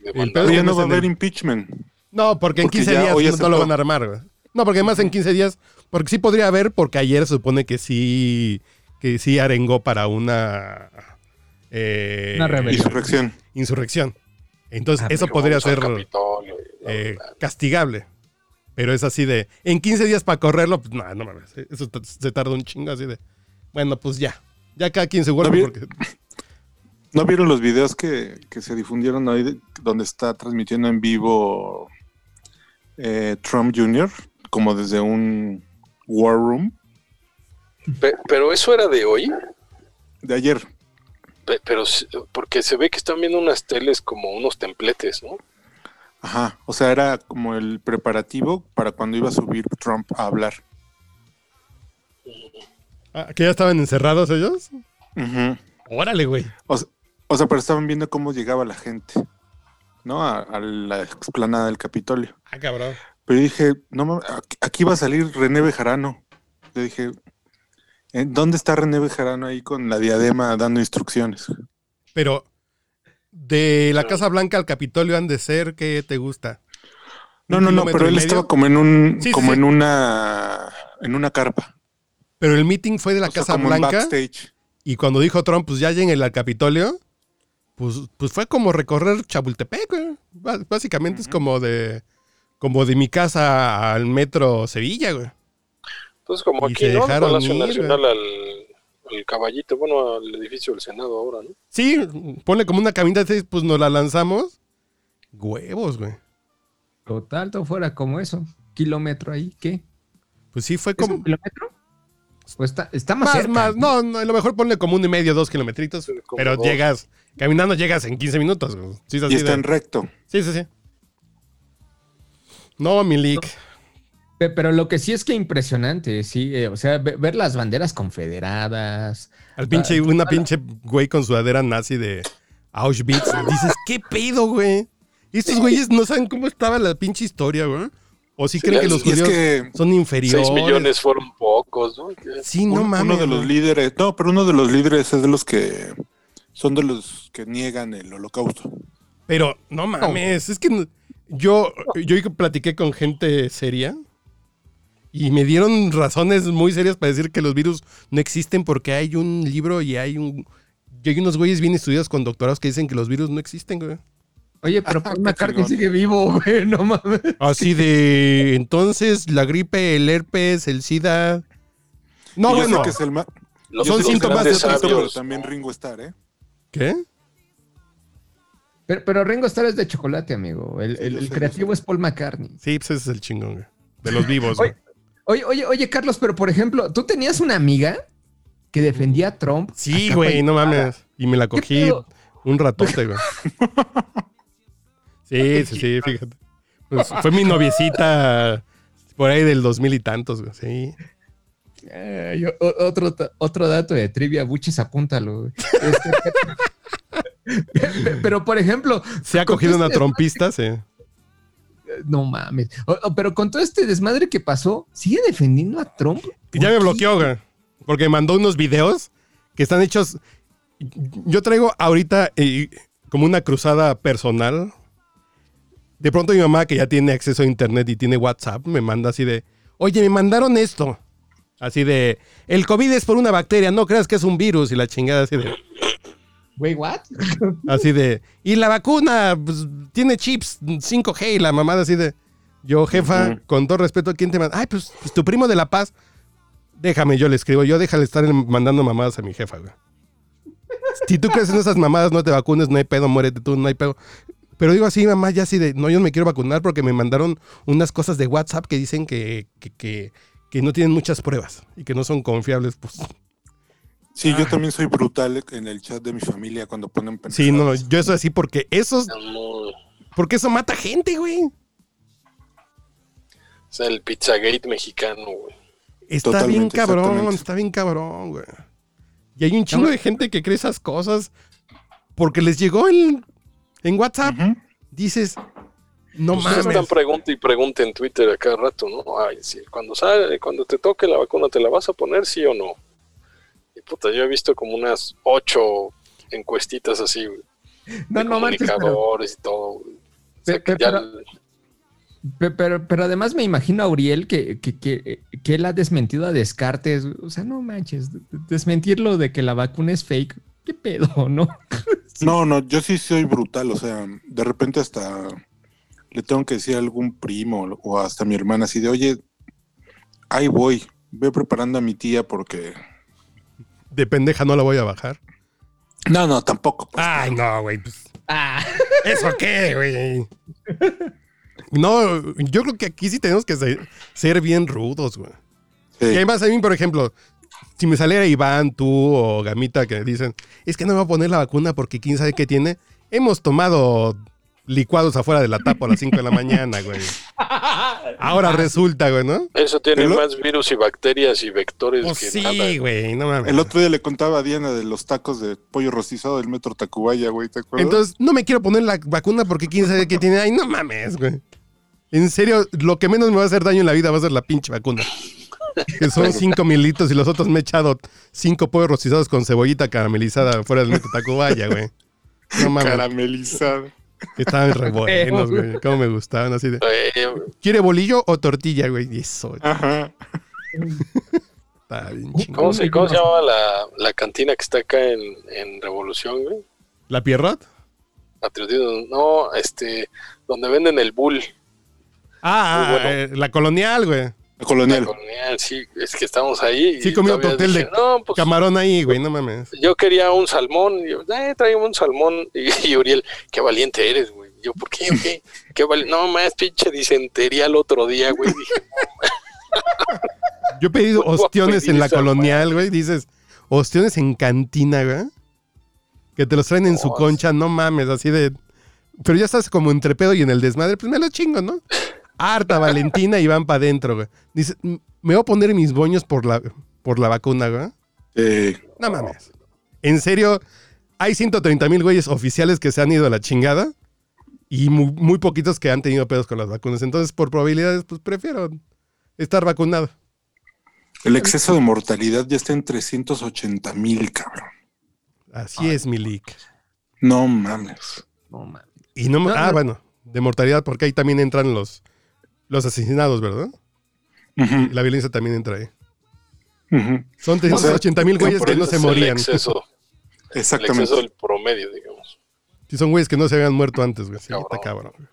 [SPEAKER 4] demandado?
[SPEAKER 2] pedo
[SPEAKER 1] Pero ya no va a haber
[SPEAKER 2] el-
[SPEAKER 1] impeachment.
[SPEAKER 2] No, porque en
[SPEAKER 1] Porque
[SPEAKER 2] 15
[SPEAKER 1] ya
[SPEAKER 2] días no, no lo van a armar. No, porque además en 15 días, porque sí podría haber, porque ayer se supone que sí, que sí arengó para una, eh,
[SPEAKER 3] Una rebelión.
[SPEAKER 1] Insurrección.
[SPEAKER 2] insurrección. Entonces,
[SPEAKER 3] Ah,
[SPEAKER 2] eso podría ser
[SPEAKER 4] Capitolio
[SPEAKER 2] eh, castigable. Pero es así de, en 15 días para correrlo, pues no, no mames. Eso se tarda un chingo así de, bueno, pues ya. Ya cada quien se vuelve
[SPEAKER 1] vi-
[SPEAKER 2] porque... (laughs)
[SPEAKER 1] ¿No vieron los videos que, que se difundieron hoy de- donde está transmitiendo en vivo eh, Trump Jr. como desde un war room
[SPEAKER 4] Pe- Pero eso era de hoy.
[SPEAKER 1] de ayer?
[SPEAKER 4] Pe- Pero porque se ve que están viendo unas teles como unos templetes, ¿no?
[SPEAKER 1] Ajá, o sea, era como el preparativo para cuando iba a subir Trump a hablar.
[SPEAKER 2] Ah, ¿Que ya estaban encerrados ellos?
[SPEAKER 1] Ujú.
[SPEAKER 2] Órale, güey.
[SPEAKER 1] o, sea, o sea, pero estaban viendo cómo llegaba la gente, ¿no? A, a la explanada del Capitolio.
[SPEAKER 2] Ah, cabrón.
[SPEAKER 1] Pero dije, no mames, aquí- va a salir René Bejarano. Le dije, ¿en ¿dónde está René Bejarano ahí con la diadema dando instrucciones?
[SPEAKER 2] Pero de la Casa Blanca al Capitolio han de ser, ¿qué te gusta?
[SPEAKER 1] No,
[SPEAKER 2] ¿Un
[SPEAKER 1] no, no, pero él estaba como en un,
[SPEAKER 2] Sí,
[SPEAKER 1] como
[SPEAKER 2] sí.
[SPEAKER 1] en una, en una carpa.
[SPEAKER 2] Pero el meeting fue de la
[SPEAKER 1] O sea,
[SPEAKER 2] Casa
[SPEAKER 1] como
[SPEAKER 2] Blanca
[SPEAKER 1] backstage.
[SPEAKER 2] y cuando dijo Trump, pues ya lleguen al Capitolio, pues, pues fue como recorrer Chapultepec, güey. Bá- Básicamente es como de como de mi casa al metro Sevilla, güey.
[SPEAKER 4] Entonces, como
[SPEAKER 2] Y
[SPEAKER 4] aquí,
[SPEAKER 2] se
[SPEAKER 4] ¿no?
[SPEAKER 2] dejaron
[SPEAKER 4] Palacio
[SPEAKER 2] ir,
[SPEAKER 4] Nacional al, al caballito, bueno, al edificio del Senado ahora, ¿no?
[SPEAKER 2] Sí, ponle como una caminata, pues nos la lanzamos. Huevos, güey.
[SPEAKER 3] Total, todo fuera como eso. Kilómetro ahí, ¿qué?
[SPEAKER 2] Pues sí, fue
[SPEAKER 3] ¿Es un
[SPEAKER 2] como...
[SPEAKER 3] kilómetro? Pues está, está más,
[SPEAKER 2] Más,
[SPEAKER 3] cerca.
[SPEAKER 2] más, no, no, a lo mejor ponle como uno y medio, dos kilometritos,
[SPEAKER 4] Sí, como
[SPEAKER 2] pero
[SPEAKER 4] dos.
[SPEAKER 2] llegas, caminando llegas en 15 minutos. güey. Sí, es así
[SPEAKER 1] Y está
[SPEAKER 2] de-
[SPEAKER 1] en recto.
[SPEAKER 2] sí, sí, sí. No, Milik.
[SPEAKER 3] Pe- Pero lo que sí es que impresionante, sí. eh, o sea, ve- ver las banderas confederadas.
[SPEAKER 2] Al pinche, una pinche güey con sudadera nazi de Auschwitz. (laughs) Dices, ¿qué pedo, güey? Estos güeyes no saben cómo estaba la pinche historia, güey. O si
[SPEAKER 4] Sí,
[SPEAKER 2] creen que los
[SPEAKER 1] es
[SPEAKER 2] judíos
[SPEAKER 1] que
[SPEAKER 2] son inferiores.
[SPEAKER 4] 6 millones fueron pocos, ¿no?
[SPEAKER 2] Sí, no
[SPEAKER 1] un-
[SPEAKER 2] mames.
[SPEAKER 1] uno de los líderes, no, pero uno de los líderes es de los que son de los que niegan el holocausto.
[SPEAKER 2] Pero no mames, es que yo, yo platiqué con gente seria y me dieron razones muy serias para decir que los virus no existen porque hay un libro y hay un y hay unos güeyes bien estudiados con doctorados que dicen que los virus no existen, güey.
[SPEAKER 3] Oye, (laughs) pero Paul McCartney sigue vivo, güey. No mames.
[SPEAKER 2] Así de entonces la gripe, el herpes, el SIDA. No, bueno.
[SPEAKER 1] que es el ma-
[SPEAKER 4] Los,
[SPEAKER 2] Son síntomas de
[SPEAKER 4] sabios,
[SPEAKER 1] también. Ringo Starr, ¿eh?
[SPEAKER 2] ¿Qué?
[SPEAKER 3] Pero, pero Ringo Starr es de chocolate, amigo. El, el- creativo es Paul McCartney.
[SPEAKER 2] Sí, pues ese es el chingón, güey. De los vivos,
[SPEAKER 3] Oye,
[SPEAKER 2] güey.
[SPEAKER 3] Oye, oye, oye, Carlos, pero por ejemplo, tú tenías una amiga que defendía a Trump.
[SPEAKER 2] Sí, güey, no mames. Y me la cogí un ratote, güey. Sí, sí, sí, fíjate. Pues fue mi noviecita por ahí del dos mil y tantos, güey. Sí.
[SPEAKER 3] Ay, o- o- otro, otro dato de trivia, Buches, apúntalo. güey. Este, (laughs) pero, por ejemplo,
[SPEAKER 2] Se ha cogido una trompista, sí.
[SPEAKER 3] No mames. O- o- pero con todo este desmadre que pasó, ¿sigue defendiendo a Trump?
[SPEAKER 2] Ya
[SPEAKER 3] ¿Por
[SPEAKER 2] me bloqueó, güey. Porque me mandó unos videos que están hechos. Yo traigo ahorita eh, como una cruzada personal. De pronto mi mamá, que ya tiene acceso a internet y tiene WhatsApp, me manda así de, oye, me mandaron esto. Así de, el COVID es por una bacteria, no creas que es un virus y la chingada así de,
[SPEAKER 3] Güey, ¿what? (laughs)
[SPEAKER 2] así de, y la vacuna pues, tiene chips 5G y la mamada así de, yo jefa, con todo respeto, ¿quién te manda? Ay, pues, pues, tu primo de La Paz. Déjame, yo le escribo, yo déjale estar mandando mamadas a mi jefa, güey. Si tú crees en esas mamadas, no te vacunes, no hay pedo, muérete tú, no hay pedo. Pero digo así, mamá, ya así de, no, yo no me quiero vacunar porque me mandaron unas cosas de WhatsApp que dicen que, que, que, que no tienen muchas pruebas y que no son confiables. Pues
[SPEAKER 1] Sí,
[SPEAKER 2] Ah.
[SPEAKER 1] yo también soy brutal en el chat de mi familia cuando ponen
[SPEAKER 2] sí, no,
[SPEAKER 1] pendejadas.
[SPEAKER 2] yo eso así porque esos, porque eso mata gente, güey.
[SPEAKER 4] o sea, el Pizzagate mexicano, güey.
[SPEAKER 2] Está
[SPEAKER 1] Totalmente,
[SPEAKER 2] bien cabrón, está bien cabrón, güey. Y hay un chingo de gente que cree esas cosas porque les llegó en, en WhatsApp. Dices, no
[SPEAKER 4] Ustedes
[SPEAKER 2] mames.
[SPEAKER 4] están pregunta y pregunta en Twitter a cada rato, ¿no? Ay, sí, cuando sale, cuando te toque la vacuna, ¿te la vas a poner, sí o no? Puta, yo he visto como unas ocho encuestitas así, güey,
[SPEAKER 3] No,
[SPEAKER 4] de
[SPEAKER 3] no manches, pero,
[SPEAKER 4] comunicadores y todo. güey. O sea,
[SPEAKER 3] Pe-
[SPEAKER 4] que
[SPEAKER 3] pe-
[SPEAKER 4] ya
[SPEAKER 3] pero- Pe- Pero, pero además me imagino a Uriel que, que, que, que él ha desmentido a Descartes. O sea, no manches, de- de- desmentirlo de que la vacuna es fake. ¿Qué pedo, (laughs) no?
[SPEAKER 1] No, no, yo sí soy brutal, o sea, de repente hasta le tengo que decir a algún primo o hasta a mi hermana así de, oye, ahí voy, ve preparando a mi tía porque...
[SPEAKER 2] De pendeja no la voy a bajar.
[SPEAKER 1] No, no, tampoco. pues.
[SPEAKER 2] Ay, no, güey. pues,
[SPEAKER 3] Ah,
[SPEAKER 2] ¿Eso qué, güey? No, yo creo que aquí sí tenemos que ser, ser bien rudos, güey.
[SPEAKER 1] Sí.
[SPEAKER 2] Y además a mí, por ejemplo, si me saliera Iván, tú o Gamita que dicen, es que no me va a poner la vacuna porque quién sabe qué tiene. Hemos tomado licuados afuera de la tapa a las 5 de la mañana, güey. Ahora resulta, güey, ¿no?
[SPEAKER 4] Eso tiene
[SPEAKER 1] Pero-
[SPEAKER 4] más virus y bacterias y vectores
[SPEAKER 2] Pues
[SPEAKER 4] que
[SPEAKER 2] sí,
[SPEAKER 4] nada.
[SPEAKER 2] güey, no mames.
[SPEAKER 1] El otro día le contaba a Diana de los tacos de pollo rostizado del metro Tacubaya, güey, ¿te acuerdas?
[SPEAKER 2] Entonces, no me quiero poner la vacuna porque quién sabe qué tiene. Ay, no mames, güey. En serio, lo que menos me va a hacer daño en la vida va a ser la pinche vacuna. Que son 5 mililitros y los otros me he echado 5 pollos rostizados con cebollita caramelizada fuera del metro Tacubaya, güey. No mames.
[SPEAKER 1] Caramelizado.
[SPEAKER 2] Estaban re (laughs) buenos, güey. Cómo me gustaban así de. ¿Quiere bolillo o tortilla, güey? Y Eso,
[SPEAKER 1] Ajá.
[SPEAKER 2] está bien chingón.
[SPEAKER 4] ¿Cómo se, cómo se llama la, la cantina que está acá en, en Revolución, güey?
[SPEAKER 2] ¿La Pierrot?
[SPEAKER 4] Patriotismo. No, este, donde venden el bull.
[SPEAKER 2] Ah,
[SPEAKER 4] bueno.
[SPEAKER 2] eh, la colonial, güey.
[SPEAKER 1] La
[SPEAKER 4] La
[SPEAKER 1] colonial.
[SPEAKER 4] sí, es que estamos ahí.
[SPEAKER 2] Sí, comí
[SPEAKER 4] todavía
[SPEAKER 2] cóctel de
[SPEAKER 4] No, pues
[SPEAKER 2] Camarón ahí, güey, no mames.
[SPEAKER 4] yo quería un salmón. Y yo, eh, un salmón. (laughs) Y, y Uriel, qué valiente eres, güey. Yo, ¿por qué? ¿Qué? ¿Qué vali- no, más pinche disentería el otro día, güey. Dije,
[SPEAKER 2] Yo he pedido (laughs) ostiones en la colonial, güey. Dices, ostiones en cantina, güey. Que te los traen en su concha, no mames, así de. Pero ya estás como entre pedo y en el desmadre, pues me lo chingo, ¿no? Harta Valentina y van para adentro, güey. Dice, "M- me voy a poner mis boños por la, por la vacuna, güey.
[SPEAKER 1] Eh,
[SPEAKER 2] No mames. En serio, hay 130 mil güeyes oficiales que se han ido a la chingada y muy, muy poquitos que han tenido pedos con las vacunas. Entonces, por probabilidades, pues prefiero estar vacunado.
[SPEAKER 1] el exceso de mortalidad ya está en 380 mil, cabrón.
[SPEAKER 2] Así es, Milik.
[SPEAKER 1] No mames.
[SPEAKER 3] no mames.
[SPEAKER 2] Y no, ah,
[SPEAKER 3] no.
[SPEAKER 2] bueno, de mortalidad, porque ahí también entran los, los asesinados, ¿verdad? La violencia también entra ahí. Son 380 mil güeyes que no se
[SPEAKER 4] es el
[SPEAKER 2] morían.
[SPEAKER 4] exceso, (laughs) el
[SPEAKER 1] Exactamente.
[SPEAKER 4] exceso del promedio, digamos.
[SPEAKER 2] Si son güeyes que no se habían muerto antes, güey. Sí,
[SPEAKER 4] Cabrón.
[SPEAKER 2] está cabrón. güey.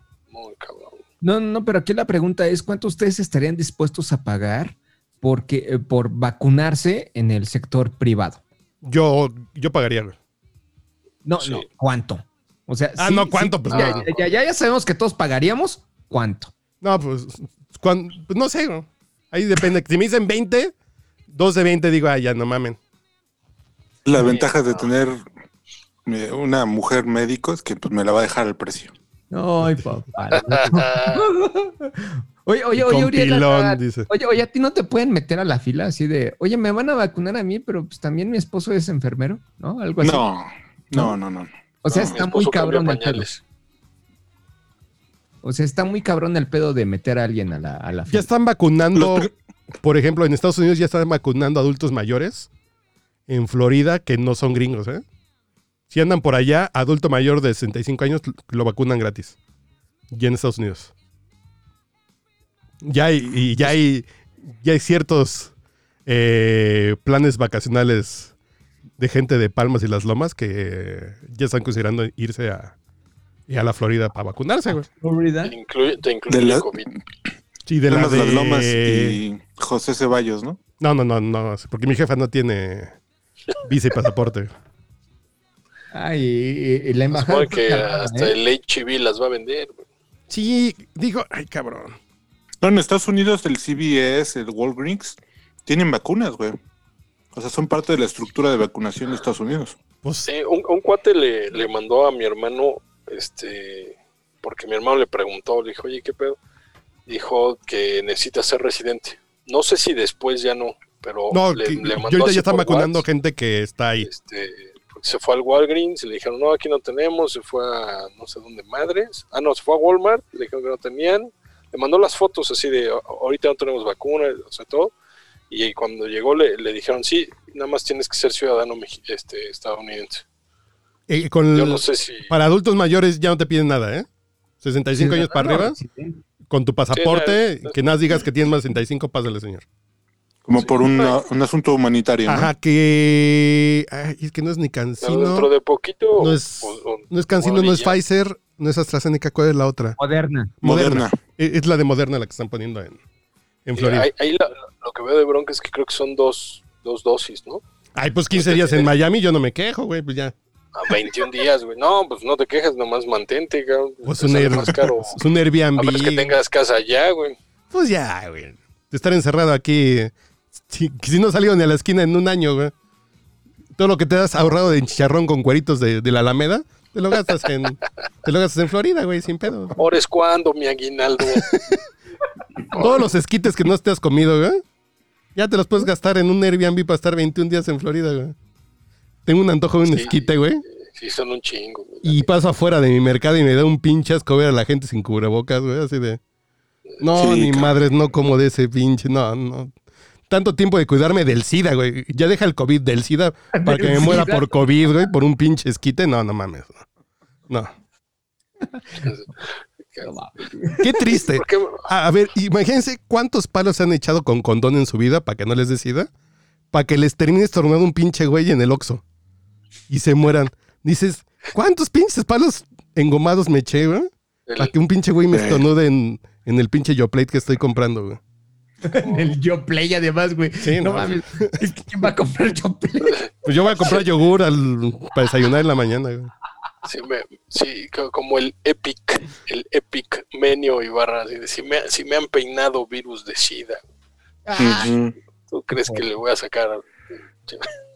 [SPEAKER 4] Muy cabrón.
[SPEAKER 3] No, no, pero aquí la pregunta es: ¿cuánto ustedes estarían dispuestos a pagar porque, eh, por vacunarse en el sector privado?
[SPEAKER 2] Yo, yo pagaría, güey.
[SPEAKER 3] No,
[SPEAKER 4] Sí.
[SPEAKER 3] no, ¿cuánto? O sea,
[SPEAKER 2] Ah,
[SPEAKER 3] sí,
[SPEAKER 2] no,
[SPEAKER 3] sí,
[SPEAKER 2] ¿cuánto? Pues,
[SPEAKER 3] ya,
[SPEAKER 2] no.
[SPEAKER 3] ya, ya, ya sabemos que todos pagaríamos. ¿Cuánto?
[SPEAKER 2] No, pues, cuan- pues no sé, güey. Ahí depende. Si me dicen 20, dos de 20 digo, ay, ya no mamen.
[SPEAKER 1] La ventaja de tener eh, una mujer médico es que pues, me la va a dejar al precio.
[SPEAKER 3] Ay, papá. (laughs) oye, oye, oye, Uriel,
[SPEAKER 2] pilón, dice.
[SPEAKER 3] oye, oye, a ti no te pueden meter a la fila así de, oye, me van a vacunar a mí, pero pues también mi esposo es enfermero, ¿no? Algo así.
[SPEAKER 1] No, no, no, no.
[SPEAKER 3] o sea,
[SPEAKER 4] No,
[SPEAKER 3] está muy cabrón
[SPEAKER 4] pañales.
[SPEAKER 3] O sea, está muy cabrón el pedo de meter a alguien a la, a la
[SPEAKER 2] Ya están vacunando, por ejemplo, en Estados Unidos ya están vacunando adultos mayores. En Florida, que no son gringos, ¿eh? Si andan por allá, adulto mayor de 65 años lo vacunan gratis. Ya en Estados Unidos. Ya hay, y ya hay, ya hay ciertos eh, planes vacacionales de gente de Palmas y las Lomas que ya están considerando irse a, y a la Florida para vacunarse, güey.
[SPEAKER 3] Florida.
[SPEAKER 4] Te incluye, te incluye
[SPEAKER 1] De la-
[SPEAKER 4] el COVID.
[SPEAKER 2] Sí, de la de...
[SPEAKER 1] Las Lomas y José Ceballos, ¿no?
[SPEAKER 2] No, no, no, no, porque mi jefa no tiene visa y pasaporte.
[SPEAKER 3] Ay, y, y la embajada.
[SPEAKER 4] supone que
[SPEAKER 3] cerrada,
[SPEAKER 4] hasta
[SPEAKER 3] ¿eh?
[SPEAKER 4] el HIV las va a vender. güey.
[SPEAKER 2] Sí, digo, ay, cabrón.
[SPEAKER 1] No, en Estados Unidos el CBS, el Walgreens, tienen vacunas, güey. O sea, son parte de la estructura de vacunación de Estados Unidos.
[SPEAKER 2] Pues,
[SPEAKER 4] Sí, un, un cuate le, le mandó a mi hermano, este, porque mi hermano le preguntó, le dijo, oye, ¿qué pedo? Dijo que necesita ser residente. No sé si después ya no, pero
[SPEAKER 2] no,
[SPEAKER 4] le,
[SPEAKER 2] que-
[SPEAKER 4] le
[SPEAKER 2] y
[SPEAKER 4] mandó
[SPEAKER 2] ahorita
[SPEAKER 4] así
[SPEAKER 2] ya están
[SPEAKER 4] por
[SPEAKER 2] vacunando gente que está ahí.
[SPEAKER 4] Este, se fue al Walgreens y le dijeron, no, aquí no tenemos, se fue a no sé dónde madres. Ah, no, se fue a Walmart, le dijeron que no tenían. Le mandó las fotos así de, "A- ahorita no tenemos vacuna, o sea, todo. Y cuando llegó le, le dijeron, sí, nada más tienes que ser ciudadano este, estadounidense.
[SPEAKER 2] Eh, con
[SPEAKER 4] Yo no sé si...
[SPEAKER 2] Para adultos mayores ya no te piden nada, ¿eh? 65 años para arriba.
[SPEAKER 3] Ciudadano,
[SPEAKER 2] Con tu pasaporte,
[SPEAKER 4] Sí, no,
[SPEAKER 2] que nada más digas que tienes más de 65, pásale, señor.
[SPEAKER 1] Como
[SPEAKER 4] Sí.
[SPEAKER 1] por una- un asunto humanitario. ¿no?
[SPEAKER 2] Ajá, que. ay, es que no es ni
[SPEAKER 4] Dentro
[SPEAKER 2] Cancino.
[SPEAKER 4] de poquito.
[SPEAKER 2] No es,
[SPEAKER 4] o- o-
[SPEAKER 2] no es Cancino, no es. Pfizer, no es AstraZeneca. ¿Cuál es la otra?
[SPEAKER 3] Moderna.
[SPEAKER 1] Moderna.
[SPEAKER 2] Es es la de Moderna la que están poniendo en, en
[SPEAKER 4] Sí,
[SPEAKER 2] Florida.
[SPEAKER 4] ahí, ahí la- lo que veo de bronca es que creo que son dos, dos dosis, ¿no?
[SPEAKER 2] Ay, pues 15 días en Miami, yo no me quejo, güey, pues ya.
[SPEAKER 4] A 21 días, güey. No, pues no te quejes, nomás mantente, cabrón.
[SPEAKER 2] Pues un, Air-
[SPEAKER 4] más caro. (laughs)
[SPEAKER 2] es un Airbnb.
[SPEAKER 4] A menos que tengas casa allá, güey.
[SPEAKER 2] Pues ya, güey. De estar encerrado aquí. Si, si no salido ni a la esquina en un año, güey. Todo lo que te has ahorrado de chicharrón con cueritos de, de la Alameda, te lo gastas en. (laughs) te lo gastas en Florida, güey, sin pedo.
[SPEAKER 4] Ahora es cuando, mi aguinaldo. (laughs)
[SPEAKER 2] Todos los esquites que no te has comido, güey. Ya te los puedes gastar en un Airbnb para estar 21 días en Florida, güey. Tengo un antojo de un
[SPEAKER 4] Sí.
[SPEAKER 2] esquite, güey.
[SPEAKER 4] Sí, son un chingo. güey.
[SPEAKER 2] Y paso afuera de mi mercado y me da un pinche asco ver a la gente sin cubrebocas, güey, así de... No,
[SPEAKER 1] Sí,
[SPEAKER 2] ni
[SPEAKER 1] cabrón.
[SPEAKER 2] madres, no como de ese pinche, no, no. Tanto tiempo de cuidarme del SIDA, güey. Ya deja el COVID del SIDA (laughs) para que me muera por COVID, güey, por un pinche esquite. No, no mames. No. Qué triste. A, a ver, imagínense cuántos palos se han echado con condón en su vida para que no les decida. Para que les termine estornando un pinche güey en el Oxxo. Y se mueran. Dices, ¿cuántos pinches palos engomados me eché, güey?
[SPEAKER 4] El-
[SPEAKER 2] Para que un pinche güey me estornude en, en el pinche Yoplate que estoy comprando, güey. (laughs)
[SPEAKER 3] El Yo Play, además, güey.
[SPEAKER 2] Sí,
[SPEAKER 3] no
[SPEAKER 2] no.
[SPEAKER 3] mames. (laughs) Es que ¿quién va a comprar Yo Play?
[SPEAKER 2] Pues yo voy a comprar yogur al, para desayunar en la mañana, güey.
[SPEAKER 4] Sí, me- sí, co- como el Epic, el Epic Menio así de, si, me, si me han peinado virus de SIDA,
[SPEAKER 1] Ujú.
[SPEAKER 4] ¿tú crees que le voy a sacar?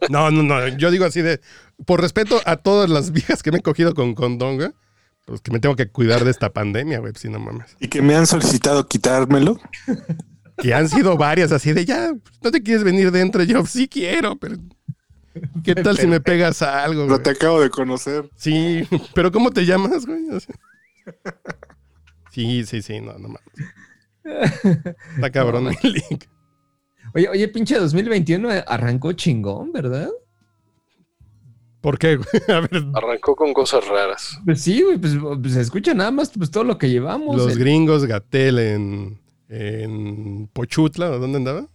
[SPEAKER 2] No, no, no. Yo digo así de. Por respeto a todas las viejas que me he cogido con condón, güey. Pues que me tengo que cuidar de esta pandemia, güey. Si no mames.
[SPEAKER 1] Y que me han solicitado quitármelo.
[SPEAKER 2] Que han sido varias así de ya. No te quieres venir dentro. Yo sí quiero, pero. ¿Qué tal si me pegas a algo,
[SPEAKER 1] Pero
[SPEAKER 2] güey?
[SPEAKER 1] te acabo de conocer.
[SPEAKER 2] Sí, pero ¿cómo te llamas, güey? O sea, Sí, sí, sí, no, no mames. Está cabrón el link.
[SPEAKER 3] Oye, oye, pinche 2021 arrancó chingón, ¿verdad?
[SPEAKER 2] ¿Por qué, güey? (laughs) A ver,
[SPEAKER 4] Arrancó con cosas raras.
[SPEAKER 3] Pues sí, güey, pues, pues se escucha nada más pues, todo lo que llevamos.
[SPEAKER 2] los
[SPEAKER 3] El-
[SPEAKER 2] gringos, Gatel en, en Pochutla, ¿o ¿dónde andaba?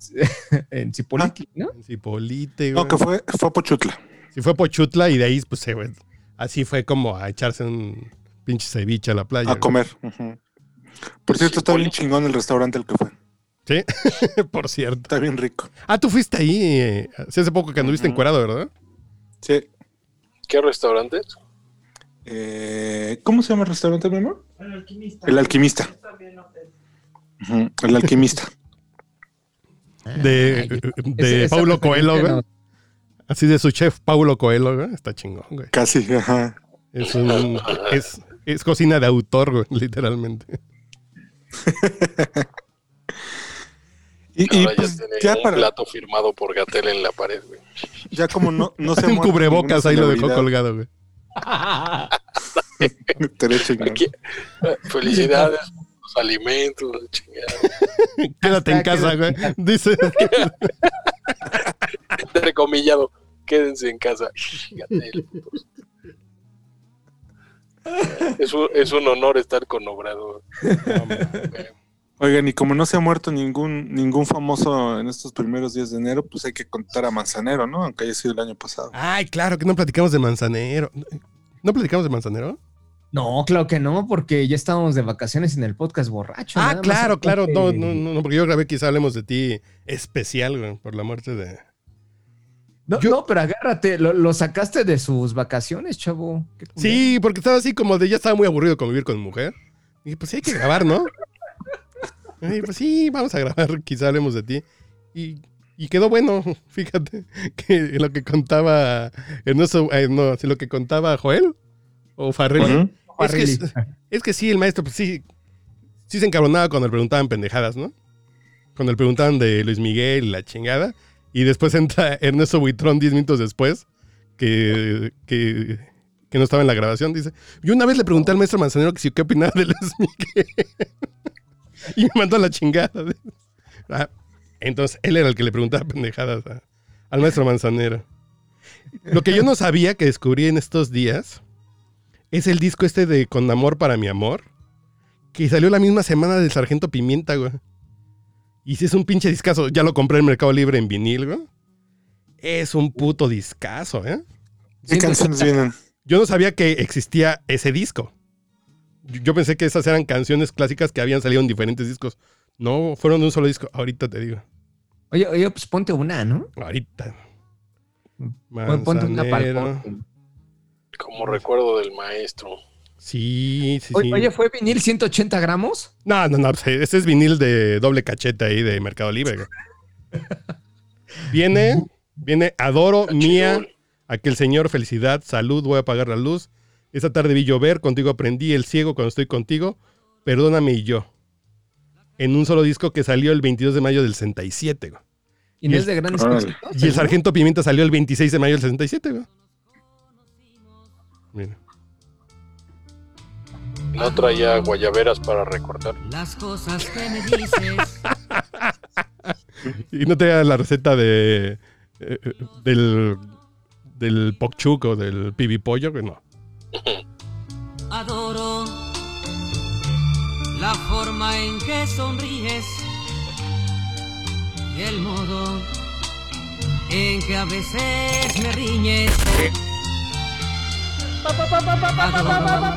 [SPEAKER 2] (laughs)
[SPEAKER 3] en Cipolitli, ¿no?
[SPEAKER 2] En Cipolite, güey.
[SPEAKER 1] No, que fue, fue a Pochutla.
[SPEAKER 2] Sí fue a Pochutla y de ahí, pues, se, güey, así fue como a echarse un pinche ceviche a la playa.
[SPEAKER 1] A
[SPEAKER 2] güey.
[SPEAKER 1] comer. Por cierto, está bien chingón el restaurante al que fue.
[SPEAKER 2] Sí, (laughs) por cierto.
[SPEAKER 1] Está bien rico.
[SPEAKER 2] Ah, tú fuiste ahí, eh, sí, hace poco que anduviste
[SPEAKER 1] Ujú.
[SPEAKER 2] encuerado, ¿verdad?
[SPEAKER 1] Sí.
[SPEAKER 4] ¿Qué restaurantes?
[SPEAKER 1] Eh, ¿Cómo se llama el restaurante, mi amor? El alquimista. El alquimista. El alquimista. (laughs)
[SPEAKER 2] De,
[SPEAKER 3] Ay,
[SPEAKER 2] de Paulo Coelho, güey.
[SPEAKER 3] no-
[SPEAKER 2] Así de su chef Paulo Coelho, güey. Está chingón, güey.
[SPEAKER 1] Casi, ajá.
[SPEAKER 2] Es un. es, es cocina de autor, güey, literalmente. (laughs)
[SPEAKER 1] Y, y,
[SPEAKER 4] Ahora
[SPEAKER 1] pues
[SPEAKER 4] ya tiene
[SPEAKER 1] ya
[SPEAKER 4] un
[SPEAKER 1] para,
[SPEAKER 4] plato firmado por Gatel en la pared, güey.
[SPEAKER 1] ya como no, no se (laughs)
[SPEAKER 2] Un cubrebocas ahí lo dejó colgado, güey. (laughs)
[SPEAKER 4] Aquí, eh, felicidades, (laughs) los alimentos, la chingada.
[SPEAKER 2] Quédate en casa, güey. Dice.
[SPEAKER 4] Entrecomillado, quédense en casa. Gatel. Es un, es un honor estar con Obrador.
[SPEAKER 1] Oigan, y como no se ha muerto ningún ningún famoso en estos primeros días de enero, pues hay que contar a Manzanero, ¿no? Aunque haya sido el año pasado.
[SPEAKER 2] Ay, claro que no platicamos de Manzanero. ¿No platicamos de Manzanero?
[SPEAKER 3] No, claro que no, porque ya estábamos de vacaciones en el podcast borracho.
[SPEAKER 2] Ah, claro, claro. No,
[SPEAKER 3] corte-
[SPEAKER 2] no, no, no, porque yo grabé quizá hablemos de ti especial, güey, por la muerte de.
[SPEAKER 3] No,
[SPEAKER 2] Yo-
[SPEAKER 3] no, pero agárrate, lo, lo sacaste de sus vacaciones, chavo.
[SPEAKER 2] Sí, porque estaba así como de ya estaba muy aburrido convivir con mi mujer. Y pues sí, hay que grabar, ¿no? Y pues sí, vamos a grabar, (laughs) quizá hablemos de ti. Y, y quedó bueno, (laughs) fíjate, que lo que contaba Ernesto, eh, no, sí, lo que contaba Joel o Farrell.
[SPEAKER 1] Ujú.
[SPEAKER 2] Es que, es,
[SPEAKER 3] Farrelly.
[SPEAKER 2] es que sí, el maestro, pues sí, sí se encabronaba cuando le preguntaban pendejadas, ¿no? Cuando le preguntaban de Luis Miguel la chingada. Y después entra (laughs) Ernesto Buitrón 10 minutos después, que, que, que no estaba en la grabación, dice. Yo una vez le pregunté al maestro Manzanero que si qué opinaba de Luis Miguel. (laughs) y me mandó a la chingada. (laughs) Ah, entonces, él era el que le preguntaba pendejadas a- al maestro Manzanero. Lo que yo no sabía que descubrí en estos días es el disco este de Con Amor para mi Amor, que salió la misma semana del Sargento Pimienta, güey. Y si es un pinche discazo, ya lo compré en Mercado Libre en vinil, güey. Es un puto discazo, ¿eh?
[SPEAKER 1] ¿Qué canciones vienen?
[SPEAKER 2] Yo no sabía que existía ese disco. Yo pensé que esas eran canciones clásicas que habían salido en diferentes discos. No, fueron de un solo disco. Ahorita te digo.
[SPEAKER 3] Oye, oye, pues ponte una, ¿no?
[SPEAKER 2] Ahorita.
[SPEAKER 3] Pon- Ponte una.
[SPEAKER 4] Como recuerdo del maestro.
[SPEAKER 2] Sí, sí,
[SPEAKER 3] Oye,
[SPEAKER 2] sí.
[SPEAKER 3] oye, ¿fue vinil 180 gramos?
[SPEAKER 2] No, no, no. Este es vinil de doble cachete ahí de Mercado Libre. (laughs) Viene, viene Adoro, Mía, aquel señor, felicidad, salud, voy a apagar la luz. Esta tarde vi llover, contigo aprendí, el ciego cuando estoy contigo, perdóname y yo. En un solo disco que salió el 22 de mayo del 67. güey.
[SPEAKER 3] Y no
[SPEAKER 2] Y
[SPEAKER 3] es de grandes.
[SPEAKER 2] Y el Sargento Pimienta salió el 26 de mayo del 67. güey. Mira.
[SPEAKER 4] No traía guayaberas para recortar.
[SPEAKER 5] Las cosas que me dices. (laughs)
[SPEAKER 2] Y no da la receta de eh, eh, del del pokchuk o del pibipollo, que no.
[SPEAKER 5] Adoro la forma en que sonríes y el modo en que a veces me riñes. Adoro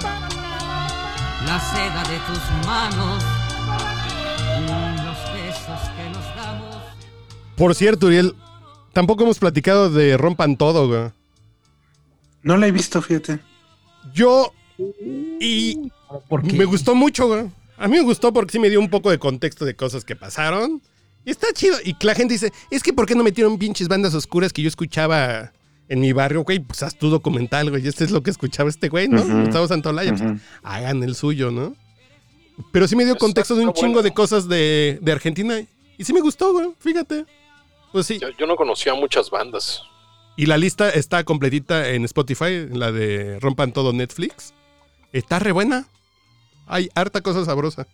[SPEAKER 5] la seda de tus manos, los besos que nos damos.
[SPEAKER 2] Por cierto, Uriel, tampoco hemos platicado de Rompan Todo, güey.
[SPEAKER 1] No la he visto, fíjate.
[SPEAKER 2] Yo y
[SPEAKER 3] ¿Por qué?
[SPEAKER 2] me gustó mucho, güey. A mí me gustó porque sí me dio un poco de contexto de cosas que pasaron. Y está chido. Y que la gente dice, es que ¿por qué no metieron pinches bandas oscuras que yo escuchaba en mi barrio, güey? Pues haz tu documental, güey. Este es lo que escuchaba este güey, ¿no?
[SPEAKER 1] Ujú.
[SPEAKER 2] Gustavo Santolaya. Pues, hagan el suyo, ¿no? Pero sí me dio
[SPEAKER 4] Está-
[SPEAKER 2] contexto de un chingo
[SPEAKER 4] bueno.
[SPEAKER 2] de cosas de, de Argentina. Y sí me gustó, güey. Fíjate. Pues sí.
[SPEAKER 4] Yo, yo no conocía muchas bandas.
[SPEAKER 2] Y la lista está completita en Spotify, la de Rompan Todo Netflix. Está re buena. Hay harta cosa sabrosa.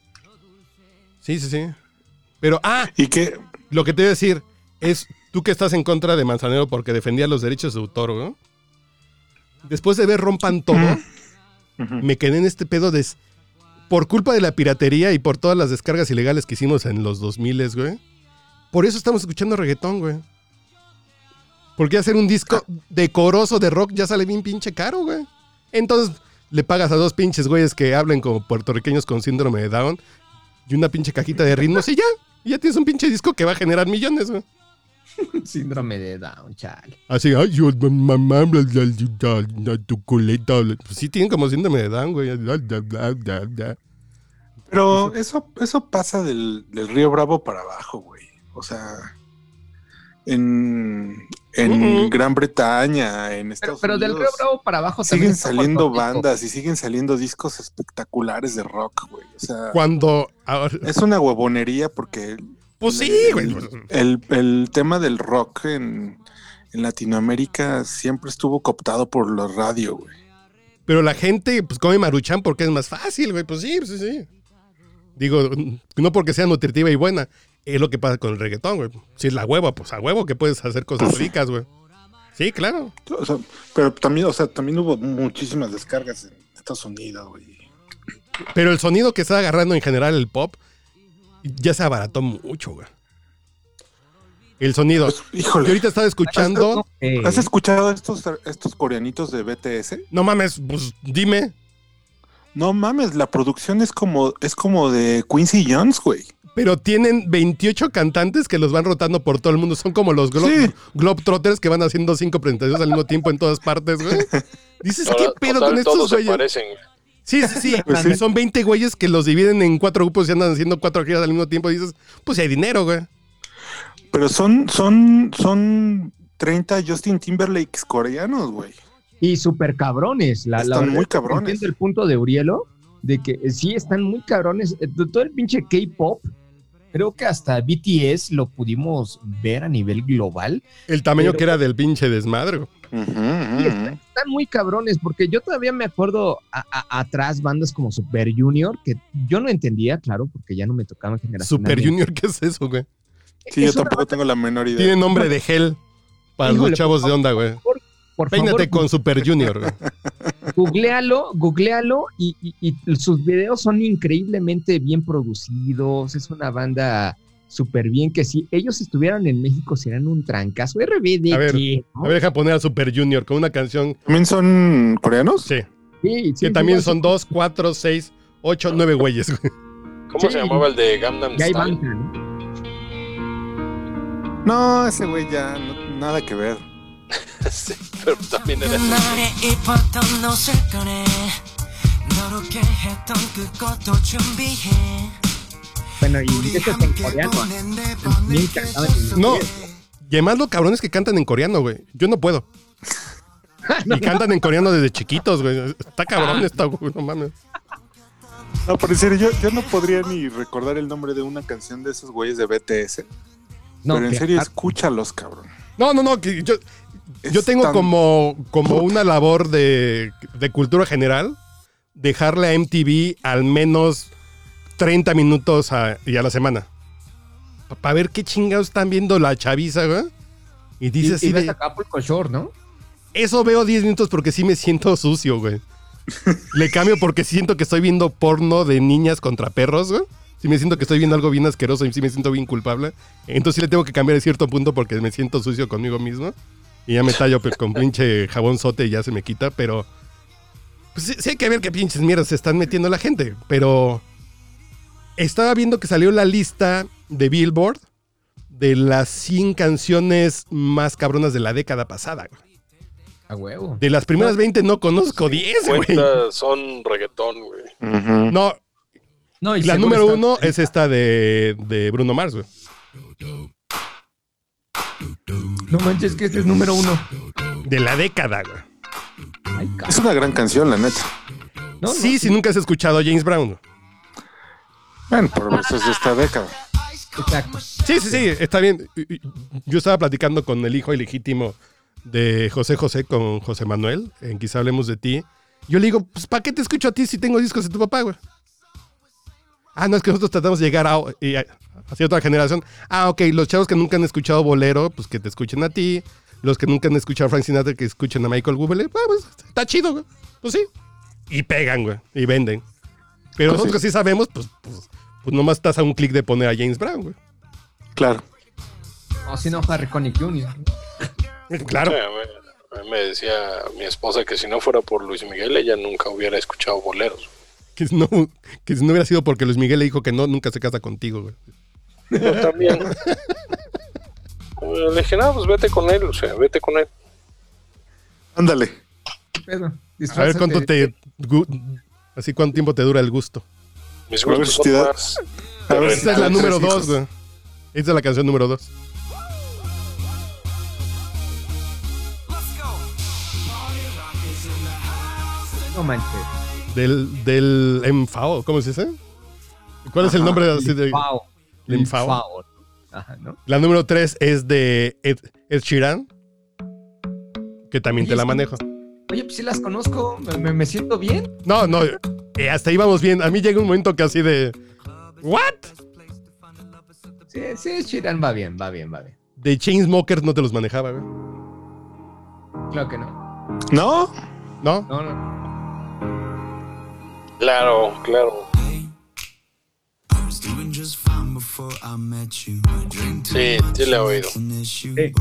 [SPEAKER 2] Sí, sí, sí. Pero, ah,
[SPEAKER 1] ¿Y qué?
[SPEAKER 2] lo que te voy a decir es tú que estás en contra de Manzanero porque defendía los derechos de autor, ¿no? Después de ver Rompan Todo, me quedé en este pedo de... Por culpa de la piratería y por todas las descargas ilegales que hicimos en los 2000, güey. Por eso estamos escuchando reggaetón, güey. Porque hacer un disco decoroso de rock ya sale bien pinche caro, güey. Entonces le pagas a dos pinches güeyes que hablen como puertorriqueños con síndrome de Down y una pinche cajita de ritmos y ya. Y ya tienes un pinche disco que va a generar millones, güey. (laughs)
[SPEAKER 3] Síndrome de Down, chale.
[SPEAKER 2] Así, ay, yo, mamá, tu culeta. bla. Pues sí, tienen como síndrome de Down, güey.
[SPEAKER 1] Pero eso, eso pasa del, del río Bravo para abajo, güey. O sea, en, en. Gran Bretaña, en
[SPEAKER 3] Pero,
[SPEAKER 1] Estados
[SPEAKER 3] pero del
[SPEAKER 1] Unidos.
[SPEAKER 3] Río Bravo para abajo
[SPEAKER 1] Siguen saliendo bandas y siguen saliendo discos espectaculares de rock, güey. O sea,
[SPEAKER 2] Cuando. ahora-
[SPEAKER 1] es una huevonería porque
[SPEAKER 2] pues sí, güey.
[SPEAKER 1] el, el tema del rock en, en Latinoamérica siempre estuvo cooptado por la radio, güey.
[SPEAKER 2] Pero la gente, pues come maruchan porque es más fácil, güey. Pues sí, sí, sí. Digo, no porque sea nutritiva y buena. Es lo que pasa con el reggaetón, güey. Si es la hueva, pues a huevo que puedes hacer cosas ricas, güey. Sí, claro.
[SPEAKER 1] O sea, pero también, o sea, también hubo muchísimas descargas en Estados Unidos, güey.
[SPEAKER 2] Pero el sonido que está agarrando en general el pop ya se abarató mucho, güey. El sonido.
[SPEAKER 1] Pues,
[SPEAKER 2] Yo
[SPEAKER 1] híjole,
[SPEAKER 2] ahorita estaba escuchando.
[SPEAKER 3] Eh,
[SPEAKER 1] ¿has escuchado estos, estos coreanitos de BTS?
[SPEAKER 2] No mames, pues dime.
[SPEAKER 1] No mames, la producción es como, es como de Quincy Jones, güey.
[SPEAKER 2] Pero tienen 28 cantantes que los van rotando por todo el mundo. Son como los glo
[SPEAKER 1] Sí.
[SPEAKER 2] Globetrotters que van haciendo cinco presentaciones al mismo tiempo en todas partes, güey. Dices, ¿qué pedo
[SPEAKER 4] total,
[SPEAKER 2] con estos güeyes? Sí, sí, sí. (laughs)
[SPEAKER 1] Pues sí.
[SPEAKER 2] Son 20 güeyes que los dividen en cuatro grupos y andan haciendo cuatro giras al mismo tiempo. Y dices, pues si hay dinero, güey.
[SPEAKER 1] Pero son, son, son 30 Justin Timberlakes coreanos, güey.
[SPEAKER 3] Y súper cabrones. La, la
[SPEAKER 1] Están
[SPEAKER 3] verdad
[SPEAKER 1] muy cabrones.
[SPEAKER 3] Entiendo el punto de Urielo, de que sí están muy cabrones. Eh, Todo el pinche K-pop, creo que hasta BTS lo pudimos ver a nivel global.
[SPEAKER 2] El tamaño
[SPEAKER 3] Pero-
[SPEAKER 2] que era del pinche desmadre.
[SPEAKER 1] ujú.
[SPEAKER 3] están, están muy cabrones, porque yo todavía me acuerdo a- a- atrás bandas como Super Junior, que yo no entendía, claro, porque ya no me tocaban generación.
[SPEAKER 2] Super Junior, ¿qué es eso, güey?
[SPEAKER 1] Sí, yo tampoco tengo la menor idea.
[SPEAKER 2] Tiene nombre de gel para
[SPEAKER 3] Híjole,
[SPEAKER 2] los chavos
[SPEAKER 3] por
[SPEAKER 2] de onda, güey.
[SPEAKER 3] Por
[SPEAKER 2] Peínate
[SPEAKER 3] favor,
[SPEAKER 2] con Super Junior, (laughs)
[SPEAKER 3] googlealo, googlealo y, y- y sus videos son increíblemente bien producidos. Es una banda súper bien que si ellos estuvieran en México serían un trancazo. RBD,
[SPEAKER 2] A ver,
[SPEAKER 3] ¿qué? ¿no?
[SPEAKER 2] A ver, deja poner a Super Junior con una canción.
[SPEAKER 1] ¿También son coreanos?
[SPEAKER 2] Sí.
[SPEAKER 3] Sí, sí,
[SPEAKER 2] Que también son dos, cuatro, seis, ocho, nueve güeyes. güey.
[SPEAKER 4] ¿Cómo
[SPEAKER 3] Sí.
[SPEAKER 4] se llamaba el de Gangnam Style?
[SPEAKER 3] banda, ¿no?
[SPEAKER 1] No, ese güey ya no- nada que ver. (laughs)
[SPEAKER 4] sí, pero también era
[SPEAKER 3] Bueno, y en coreano. Bien
[SPEAKER 2] no, y además los cabrones que cantan en coreano, güey. Yo no puedo. (laughs) y cantan en coreano desde chiquitos, güey. Está cabrón esta, güey, no mames.
[SPEAKER 1] No, pero en serio, yo, yo no podría ni recordar el nombre de una canción de esos güeyes de BTS.
[SPEAKER 3] No,
[SPEAKER 1] pero en serio, escúchalos, cabrón.
[SPEAKER 2] No, no, no, que yo, yo tengo
[SPEAKER 1] tan-
[SPEAKER 2] como, como una labor de, de cultura general dejarle a MTV al menos 30 minutos a, y a la semana. Para ver qué chingados están viendo la chaviza, güey. Y
[SPEAKER 3] Y,
[SPEAKER 2] dice
[SPEAKER 3] y
[SPEAKER 2] así
[SPEAKER 3] ves
[SPEAKER 2] de,
[SPEAKER 3] Acapulco Shore, ¿no?
[SPEAKER 2] eso veo 10 minutos porque sí me siento sucio, güey. Le cambio porque siento que estoy viendo porno de niñas contra perros, güey. Sí me siento que estoy viendo algo bien asqueroso y sí me siento bien culpable. Entonces sí le tengo que cambiar a cierto punto porque me siento sucio conmigo mismo. Y ya me tallo pues, con pinche jabón sote y ya se me quita, pero... Pues sí, sí hay que ver qué pinches mierdas se están metiendo la gente, pero... Estaba viendo que salió la lista de Billboard de las 100 canciones más cabronas de la década pasada, güey.
[SPEAKER 3] A huevo.
[SPEAKER 2] De las primeras 20 no conozco 10, güey.
[SPEAKER 4] 50 son reggaetón, güey.
[SPEAKER 2] No,
[SPEAKER 3] No, y
[SPEAKER 2] la número
[SPEAKER 3] está-
[SPEAKER 2] uno es esta de, de Bruno Mars, güey.
[SPEAKER 3] No manches, que este es número uno.
[SPEAKER 2] De la década, güey.
[SPEAKER 3] Ay,
[SPEAKER 1] Es una gran canción, la neta.
[SPEAKER 3] no,
[SPEAKER 2] sí,
[SPEAKER 3] no,
[SPEAKER 2] si nunca has escuchado a James Brown.
[SPEAKER 1] Bueno, por eso es de esta década.
[SPEAKER 3] Exacto.
[SPEAKER 2] Sí, sí, sí, está bien. Yo estaba platicando con el hijo ilegítimo de José José con José Manuel, en Quizá Hablemos de Ti. Yo le digo, pues, ¿para qué te escucho a ti si tengo discos de tu papá, güey? Ah, no, es que nosotros tratamos de llegar a, y a- hacia otra generación. Ah, ok, los chavos que nunca han escuchado bolero, pues que te escuchen a ti. Los que nunca han escuchado a Frank Sinatra, que escuchen a Michael Bublé. Ah, pues, está chido, güey. Pues sí. Y pegan, güey. Y venden. Pero
[SPEAKER 1] Pues
[SPEAKER 2] nosotros que sí sabemos, pues, pues, pues nomás estás a un clic de poner a James Brown, güey.
[SPEAKER 1] Claro.
[SPEAKER 3] No, si no, Harry Connick Jr. (laughs)
[SPEAKER 2] Claro.
[SPEAKER 4] Sí, a mí me decía mi esposa que si no fuera por Luis Miguel, ella nunca hubiera escuchado boleros.
[SPEAKER 2] Que si, no, que no hubiera sido porque Luis Miguel le dijo que no, nunca se casa contigo, güey.
[SPEAKER 4] Yo también. Le dije, no, pues vete con él, o sea, vete con él.
[SPEAKER 1] Ándale.
[SPEAKER 2] A ver cuánto te. Así cuánto tiempo te dura el gusto.
[SPEAKER 4] Mis gustos son más
[SPEAKER 1] a ver si
[SPEAKER 2] Esa es la número dos, güey. Esa es la canción número dos.
[SPEAKER 3] No manches.
[SPEAKER 2] Del, del Enfao, ¿cómo se dice? ¿Cuál es el nombre de, así de-. La número tres es de Ed, Ed Sheeran. Que también te la manejo.
[SPEAKER 3] Oye, pues sí las conozco. Me, me- siento bien.
[SPEAKER 2] No, no. eh, hasta ahí vamos bien. A mí llega un momento que así de. ¿What?
[SPEAKER 3] Sí, sí, Shiran va bien, va bien, va bien.
[SPEAKER 2] De Chainsmokers no te los manejaba, güey.
[SPEAKER 3] Claro que no.
[SPEAKER 1] ¿No?
[SPEAKER 2] ¿No?
[SPEAKER 3] No, no.
[SPEAKER 4] Claro, claro. Sí, sí le he oído.
[SPEAKER 3] Eh,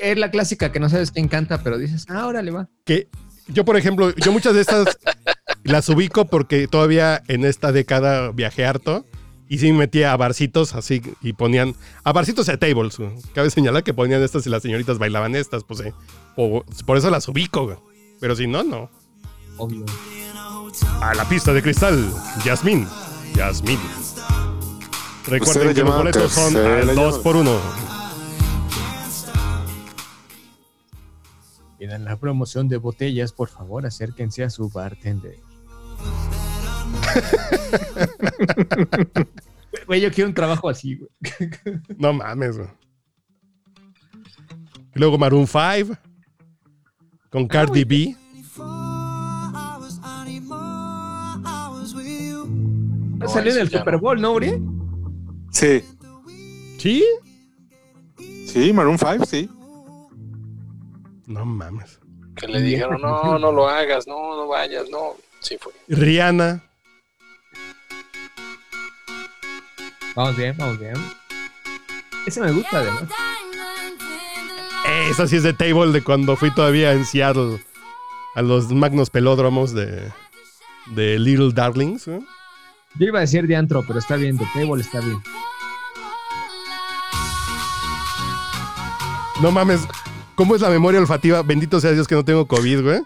[SPEAKER 3] Es la clásica que no sabes quién canta, pero dices, ah, órale, va.
[SPEAKER 2] que yo, por ejemplo, yo muchas de estas (laughs) las ubico porque todavía en esta década viajé harto y sí me metía a barcitos así y ponían a barcitos y a tables. Cabe señalar que ponían estas y las señoritas bailaban estas, pues eh, por, por eso las ubico, pero si no, no.
[SPEAKER 3] Obvio.
[SPEAKER 2] A la pista de cristal, Yasmín, Yasmín. Recuerden que los boletos son al 2
[SPEAKER 1] llamada.
[SPEAKER 2] por 1
[SPEAKER 3] Pidan la promoción de botellas, por favor, acérquense a su bartender. (laughs) Güey, yo quiero un trabajo así, güey.
[SPEAKER 2] No mames, güey. Luego Maroon 5 con Cardi B.
[SPEAKER 3] Salió en el Super Bowl, ¿no, Uri?
[SPEAKER 1] Sí.
[SPEAKER 2] ¿Sí?
[SPEAKER 1] Sí, Maroon 5, sí.
[SPEAKER 2] No mames.
[SPEAKER 4] Que le dijeron, no, no lo hagas, no, no vayas, no. Sí fue.
[SPEAKER 2] Rihanna.
[SPEAKER 3] Vamos bien, vamos bien. Ese me gusta además.
[SPEAKER 2] Esa sí es de Table de cuando fui todavía en Seattle a los magnos pelódromos de, de Little Darlings. ¿eh?
[SPEAKER 3] Yo iba a decir de antro, pero está bien, de table está bien.
[SPEAKER 2] No mames, ¿cómo es la memoria olfativa? Bendito sea Dios que no tengo COVID, güey.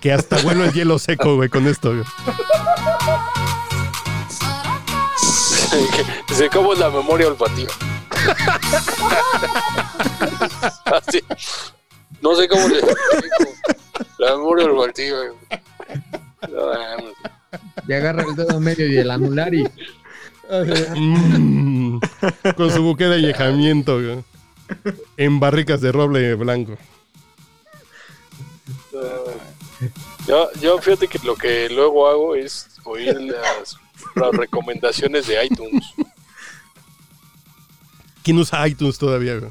[SPEAKER 2] Que hasta huelo el hielo seco, güey, con esto, güey.
[SPEAKER 4] Dice, ¿cómo es la memoria olfativa? Así. No sé cómo le. La memoria olfativa. No, mames.
[SPEAKER 3] Y agarra el dedo medio y el anular y
[SPEAKER 2] Mm, con su buque de añejamiento, güey. En barricas de roble blanco.
[SPEAKER 4] Yo, yo fíjate que lo que luego hago es oír las, las recomendaciones de iTunes.
[SPEAKER 2] ¿Quién usa iTunes todavía, güey?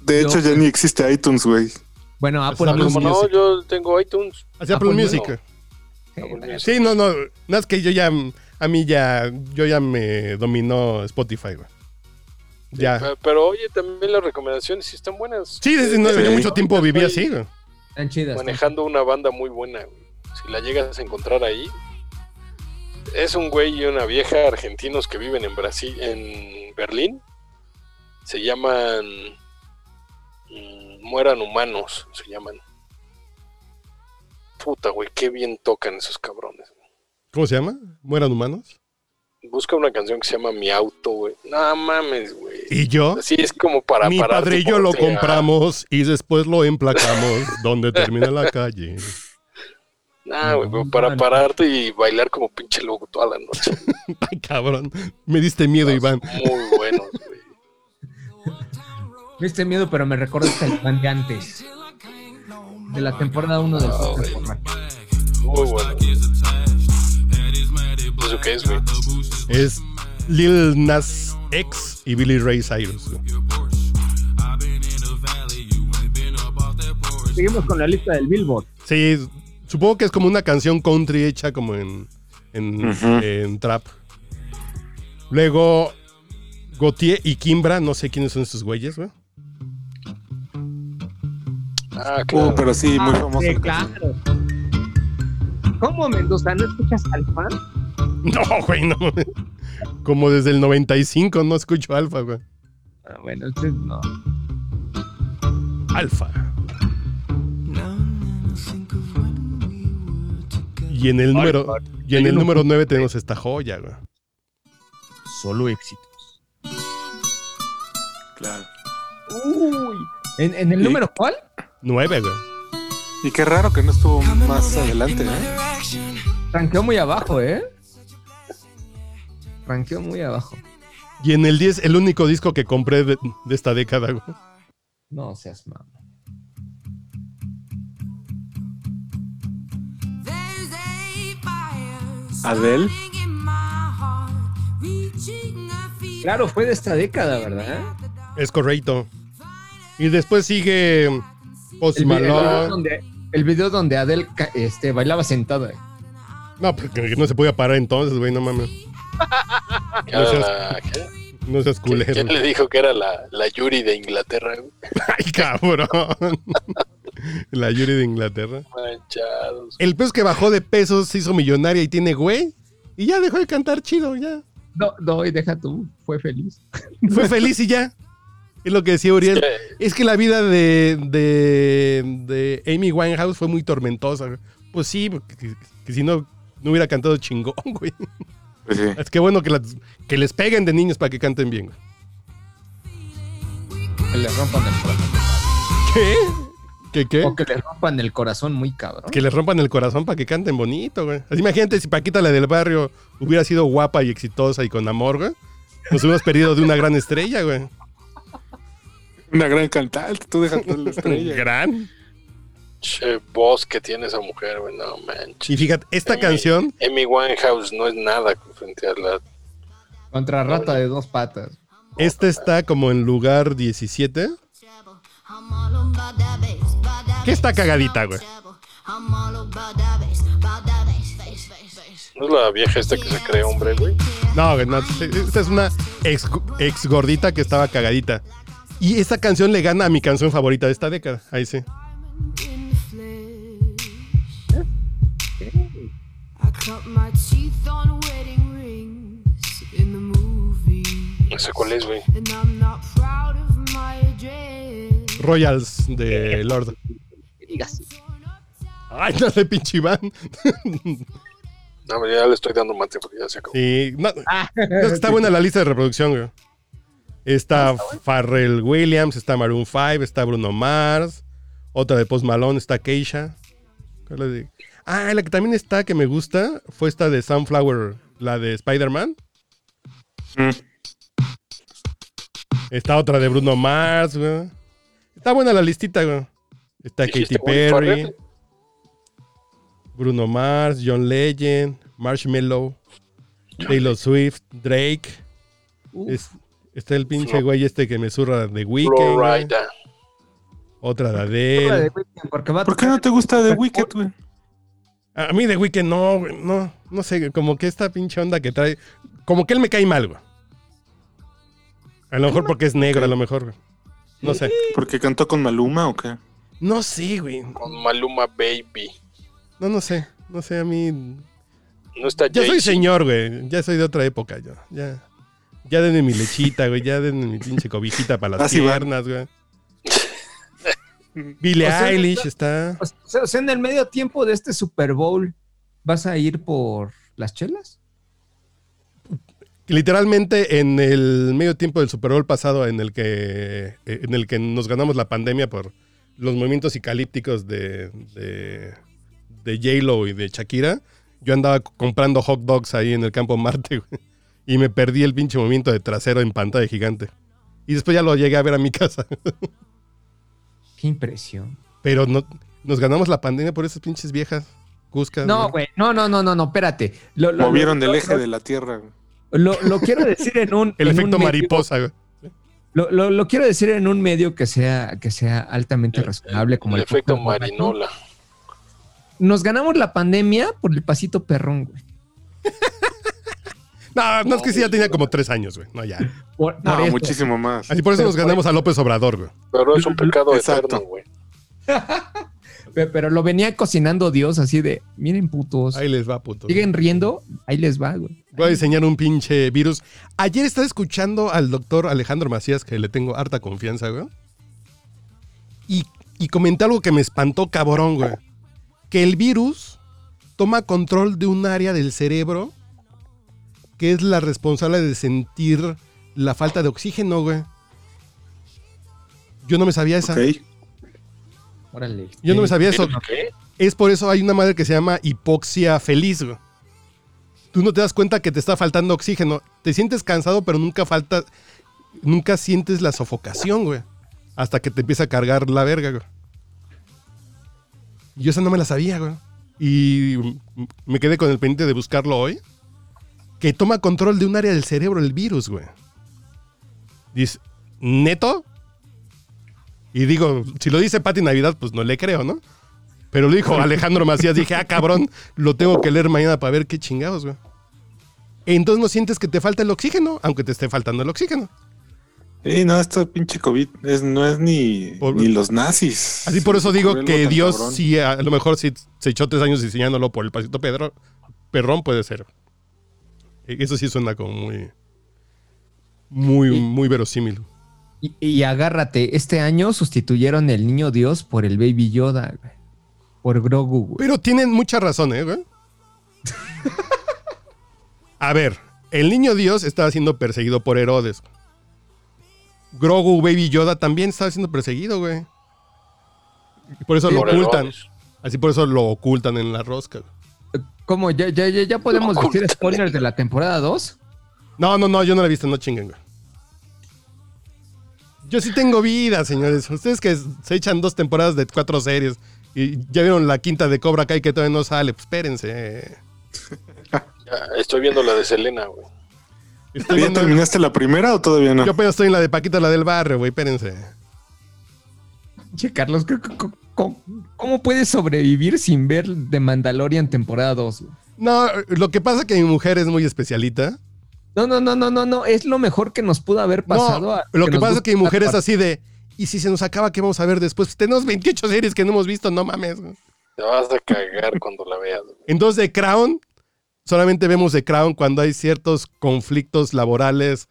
[SPEAKER 1] De
[SPEAKER 3] Yo-
[SPEAKER 1] hecho, ya ni existe iTunes, güey.
[SPEAKER 3] bueno, Apple
[SPEAKER 2] Apple
[SPEAKER 3] Music.
[SPEAKER 4] Como no, yo tengo iTunes.
[SPEAKER 2] Hacia
[SPEAKER 3] Apple
[SPEAKER 2] Apple
[SPEAKER 3] Music.
[SPEAKER 2] Music. Sí, no, no. Nada es que yo ya. A mí ya. Yo ya me dominó Spotify, güey. Ya.
[SPEAKER 4] Pe- Pero oye, también las recomendaciones sí están buenas.
[SPEAKER 2] Sí, desde no,
[SPEAKER 1] Sí.
[SPEAKER 2] yo mucho tiempo viví así, güey.
[SPEAKER 3] Están chidas.
[SPEAKER 4] Manejando una banda muy buena. güey. Si la llegas a encontrar ahí. Es un güey y una vieja argentinos que viven en Brasil, en Berlín. Se llaman mm, Mueran Humanos, se llaman. Puta, güey, qué bien tocan esos cabrones.
[SPEAKER 2] ¿Cómo se llama? ¿Mueran humanos?
[SPEAKER 4] Busca una canción que se llama Mi Auto, güey. No mames, güey.
[SPEAKER 2] ¿Y yo?
[SPEAKER 4] Así es como para
[SPEAKER 2] Mi
[SPEAKER 4] pararte
[SPEAKER 2] padre y yo lo compramos y después lo emplacamos (laughs) donde termina la calle. (laughs)
[SPEAKER 4] Nah, güey, para pararte y bailar como pinche loco toda la noche. (laughs)
[SPEAKER 2] Ay, cabrón. Me diste miedo, Iván.
[SPEAKER 4] Muy buenos, güey.
[SPEAKER 3] Me diste miedo, pero me recordaste el fan de antes. De la temporada 1 del podcast Formal.
[SPEAKER 4] Muy buenos. ¿Eso qué es, güey?
[SPEAKER 2] Es Lil Nas X y Billy Ray Cyrus. güey.
[SPEAKER 3] Seguimos con la lista del Billboard.
[SPEAKER 2] Sí, supongo que es como una canción country hecha como en, en, en trap. Luego, Gautier y Kimbra, no sé quiénes son estos güeyes, güey.
[SPEAKER 4] Ah, claro.
[SPEAKER 1] Uh, pero sí, muy
[SPEAKER 3] Ah,
[SPEAKER 1] famoso.
[SPEAKER 3] sí, claro. ¿Cómo, Mendoza? ¿No escuchas Alfa? (laughs)
[SPEAKER 2] No, güey, no. Como desde el 95 no escucho Alfa, güey.
[SPEAKER 3] Ah, bueno, entonces no.
[SPEAKER 2] Alfa. Y en el número y en el número 9 tenemos esta joya, güey.
[SPEAKER 3] Solo éxitos.
[SPEAKER 1] Claro.
[SPEAKER 3] Uy. ¿En, en el número cuál?
[SPEAKER 2] 9, güey.
[SPEAKER 1] Y qué raro que no estuvo más adelante, ¿eh?
[SPEAKER 3] Ranqueó muy abajo, ¿eh? Ranqueó muy abajo.
[SPEAKER 2] Y en el 10 el único disco que compré de, de esta década, güey.
[SPEAKER 3] No seas mamá.
[SPEAKER 1] Adele.
[SPEAKER 3] Claro, fue de esta década, ¿verdad?
[SPEAKER 2] Es correcto. Y después sigue Post
[SPEAKER 3] El, vi- el video
[SPEAKER 2] Malone.
[SPEAKER 3] donde, el video donde Adele ca- este, bailaba sentada.
[SPEAKER 2] No, porque no se podía parar entonces, güey, no mames. (laughs) No seas-
[SPEAKER 4] la- ¿qué?
[SPEAKER 2] No seas culero.
[SPEAKER 4] ¿Quién le dijo que era la, la Yuri de Inglaterra? güey? (laughs)
[SPEAKER 2] Ay, cabrón. (laughs) La Yuri de Inglaterra.
[SPEAKER 4] Manchados.
[SPEAKER 2] El pez que bajó de peso se hizo millonaria y tiene güey. Y ya dejó de cantar chido, ya.
[SPEAKER 3] No, no, y deja tú, fue feliz.
[SPEAKER 2] Fue feliz y ya. Es lo que decía Uriel.
[SPEAKER 4] Que-
[SPEAKER 2] Es que la vida de, de, de Amy Winehouse fue muy tormentosa. Pues sí, porque- que, que si no, no hubiera cantado chingón, (laughs) güey.
[SPEAKER 1] Pues sí.
[SPEAKER 2] Es que bueno que, las- que les peguen de niños para que canten bien, güey.
[SPEAKER 3] Que le rompan el corazón.
[SPEAKER 2] ¿Qué? ¿Qué qué?
[SPEAKER 3] O que le rompan el corazón muy cabrón.
[SPEAKER 2] Que les rompan el corazón para que canten bonito, güey. Así, imagínate si Paquita, la del barrio, hubiera sido guapa y exitosa y con amor, güey. Nos hubiéramos perdido de una gran estrella, güey.
[SPEAKER 1] Una gran cantante, tú déjate la estrella. (laughs)
[SPEAKER 2] Gran.
[SPEAKER 4] Che, voz que tiene esa mujer, güey, no manches.
[SPEAKER 2] Y fíjate, esta
[SPEAKER 4] Amy-
[SPEAKER 2] canción,
[SPEAKER 4] Amy Winehouse no es nada frente a la.
[SPEAKER 3] Contra rata de dos patas.
[SPEAKER 2] esta está como en lugar 17. ¿Qué está cagadita, güey?
[SPEAKER 4] ¿No es la vieja esta que se cree hombre, güey?
[SPEAKER 2] No, güey, no. Esta es una ex, ex gordita que estaba cagadita. Y esta canción le gana a mi canción favorita de esta década. Ahí sí.
[SPEAKER 6] I cut my teeth on wedding rings in the movie.
[SPEAKER 4] No sé cuál es, güey.
[SPEAKER 6] And I'm not proud of my address.
[SPEAKER 2] Royals de Lord.
[SPEAKER 3] Digas.
[SPEAKER 2] Ay, no sé, pinche Iván.
[SPEAKER 4] No, ya le estoy dando mate porque ya se acabó.
[SPEAKER 2] Sí, no, está buena la lista de reproducción, güey. Está Farrell Williams, está Maroon 5, está Bruno Mars, otra de Post Malone, está Keisha. ¿Cuál es de- Ah, la que también está, que me gusta, fue esta de Sunflower, la de Spider-Man.
[SPEAKER 1] Mm.
[SPEAKER 2] Está otra de Bruno Mars, güey. Está buena la listita, güey. Está
[SPEAKER 4] ¿Dijiste
[SPEAKER 2] Katy Perry? Bruno Mars, John Legend, Marshmello, Taylor Swift, Drake. Es- está el pinche güey este que me zurra de Weekend. güey. Otra de Adele.
[SPEAKER 3] de Weeknd, porque va a
[SPEAKER 1] ¿Por qué no te gusta The Wicked, güey?
[SPEAKER 2] A mí de Weekend no, güey, no, no sé, como que esta pinche onda que trae, como que él me cae mal, güey. A lo mejor porque es negro, a lo mejor, güey. No sé.
[SPEAKER 1] ¿Porque cantó con Maluma o qué?
[SPEAKER 2] No sé, güey.
[SPEAKER 4] Con Maluma Baby.
[SPEAKER 2] No, no sé. No sé, a mí.
[SPEAKER 4] No está
[SPEAKER 2] Ya soy señor, güey. Ya soy de otra época, yo. Ya. Ya denme mi lechita, güey. Ya denme mi pinche cobijita para las
[SPEAKER 1] Así va.
[SPEAKER 2] piernas, güey. (laughs) Billie
[SPEAKER 3] O sea,
[SPEAKER 2] Eilish está.
[SPEAKER 3] O sea, o sea, en el medio tiempo de este Super Bowl, ¿vas a ir por las chelas?
[SPEAKER 2] Literalmente en el medio tiempo del Super Bowl pasado en el que eh, en el que nos ganamos la pandemia por los movimientos psicalípticos de, de, de J-Lo y de Shakira, yo andaba comprando hot dogs ahí en el campo Marte güey, y me perdí el pinche movimiento de trasero en pantalla gigante. Y después ya lo llegué a ver a mi casa. (laughs)
[SPEAKER 3] Qué impresión.
[SPEAKER 2] Pero no, nos ganamos la pandemia por esas pinches viejas cuscas.
[SPEAKER 3] No, güey, no, no, no, no, no, espérate. Lo, lo-
[SPEAKER 1] Movieron
[SPEAKER 3] lo-
[SPEAKER 1] del
[SPEAKER 3] lo-
[SPEAKER 1] eje de la Tierra. güey.
[SPEAKER 3] Lo, lo quiero decir en un. (laughs)
[SPEAKER 2] El
[SPEAKER 3] en
[SPEAKER 2] efecto mariposa, güey.
[SPEAKER 3] Lo, lo- lo quiero decir en un medio que sea, que sea altamente razonable, como
[SPEAKER 4] el
[SPEAKER 3] el,
[SPEAKER 4] efecto. Marinola.
[SPEAKER 3] Nos ganamos la pandemia por el pasito perrón, güey. (laughs)
[SPEAKER 2] No, no es que sí, ya tenía como tres años, güey. No, ya.
[SPEAKER 3] Por, por
[SPEAKER 1] No, muchísimo más.
[SPEAKER 2] Así por eso nos ganamos a López Obrador, güey.
[SPEAKER 4] Pero es un pecado
[SPEAKER 1] Exacto.
[SPEAKER 4] eterno, güey. (laughs)
[SPEAKER 3] Pe- Pero lo venía cocinando Dios así de, miren putos,
[SPEAKER 2] Ahí les va, puto.
[SPEAKER 3] siguen riendo, ahí les va, güey.
[SPEAKER 2] Voy a diseñar un pinche virus. Ayer estaba escuchando al doctor Alejandro Macías, que le tengo harta confianza, güey. Y, y comenté algo que me espantó cabrón, güey. Que el virus toma control de un área del cerebro que es la responsable de sentir la falta de oxígeno, güey. Yo no me sabía esa.
[SPEAKER 1] Ok.
[SPEAKER 3] Órale.
[SPEAKER 2] Yo no me sabía eso.
[SPEAKER 4] ¿Qué?
[SPEAKER 2] Es por eso hay una madre que se llama hipoxia feliz, güey. Tú no te das cuenta que te está faltando oxígeno. Te sientes cansado, pero nunca falta. Nunca sientes la sofocación, güey. Hasta que te empieza a cargar la verga, güey. Yo esa no me la sabía, güey. Y me quedé con el pendiente de buscarlo hoy. Que toma control de un área del cerebro, el virus, güey. Dice, ¿neto? Y digo, si lo dice Pati Navidad, pues no le creo, ¿no? Pero lo dijo Alejandro Macías. Dije, ah, cabrón, lo tengo que leer mañana para ver qué chingados, güey. Entonces no sientes que te falta el oxígeno, aunque te esté faltando el oxígeno.
[SPEAKER 1] Sí, no, esto pinche COVID es, no es ni,
[SPEAKER 2] Por-
[SPEAKER 1] ni los nazis.
[SPEAKER 2] Así por eso digo que Dios
[SPEAKER 1] cabrón.
[SPEAKER 2] sí, a lo mejor sí se echó tres años diseñándolo por el pasito Pedro. Perrón puede ser. E- Eso sí suena como muy. Muy,
[SPEAKER 3] Y-
[SPEAKER 2] muy verosímil.
[SPEAKER 3] Y, y agárrate, este año sustituyeron el niño Dios por el Baby Yoda, güey. Por Grogu, güey.
[SPEAKER 2] Pero tienen mucha razón, ¿eh, güey? (laughs) A ver, el niño Dios estaba siendo perseguido por Herodes. Grogu Baby Yoda también estaba siendo perseguido, güey. Y por eso lo
[SPEAKER 4] Por
[SPEAKER 2] ocultan.
[SPEAKER 4] Herodes.
[SPEAKER 2] Así por eso lo ocultan en la rosca. güey.
[SPEAKER 3] ¿Cómo? ¿Ya, ya, ya, ya podemos
[SPEAKER 4] Lo
[SPEAKER 3] decir spoilers de la temporada 2?
[SPEAKER 2] No, no, no, yo no la he visto, no chinguen, güey. Yo sí tengo vida, señores. Ustedes que se echan dos temporadas de cuatro series y ya vieron la quinta de Cobra Kai que todavía no sale, pues espérense.
[SPEAKER 4] Ya, estoy viendo la de Selena, güey.
[SPEAKER 1] ¿Ya
[SPEAKER 2] viendo-
[SPEAKER 1] terminaste la primera o todavía no?
[SPEAKER 2] Yo apenas estoy en la de Paquita, la del barrio, güey, espérense.
[SPEAKER 3] Che, Carlos, ¿cu- cu- cu- ¿cómo, cómo puedes sobrevivir sin ver The Mandalorian temporada 2? güey?
[SPEAKER 2] No, lo que pasa es que mi mujer es muy especialita.
[SPEAKER 3] No, no, no, no, no, no. Es lo mejor que nos pudo haber pasado.
[SPEAKER 2] No,
[SPEAKER 3] a-
[SPEAKER 2] lo que pasa es que mi mujer es así de. ¿Y si se nos acaba, qué vamos a ver después? Tenemos 28 series que no hemos visto, no mames.
[SPEAKER 4] Te vas a cagar cuando la veas.
[SPEAKER 2] Entonces, de Crown, solamente vemos de Crown cuando hay ciertos conflictos laborales.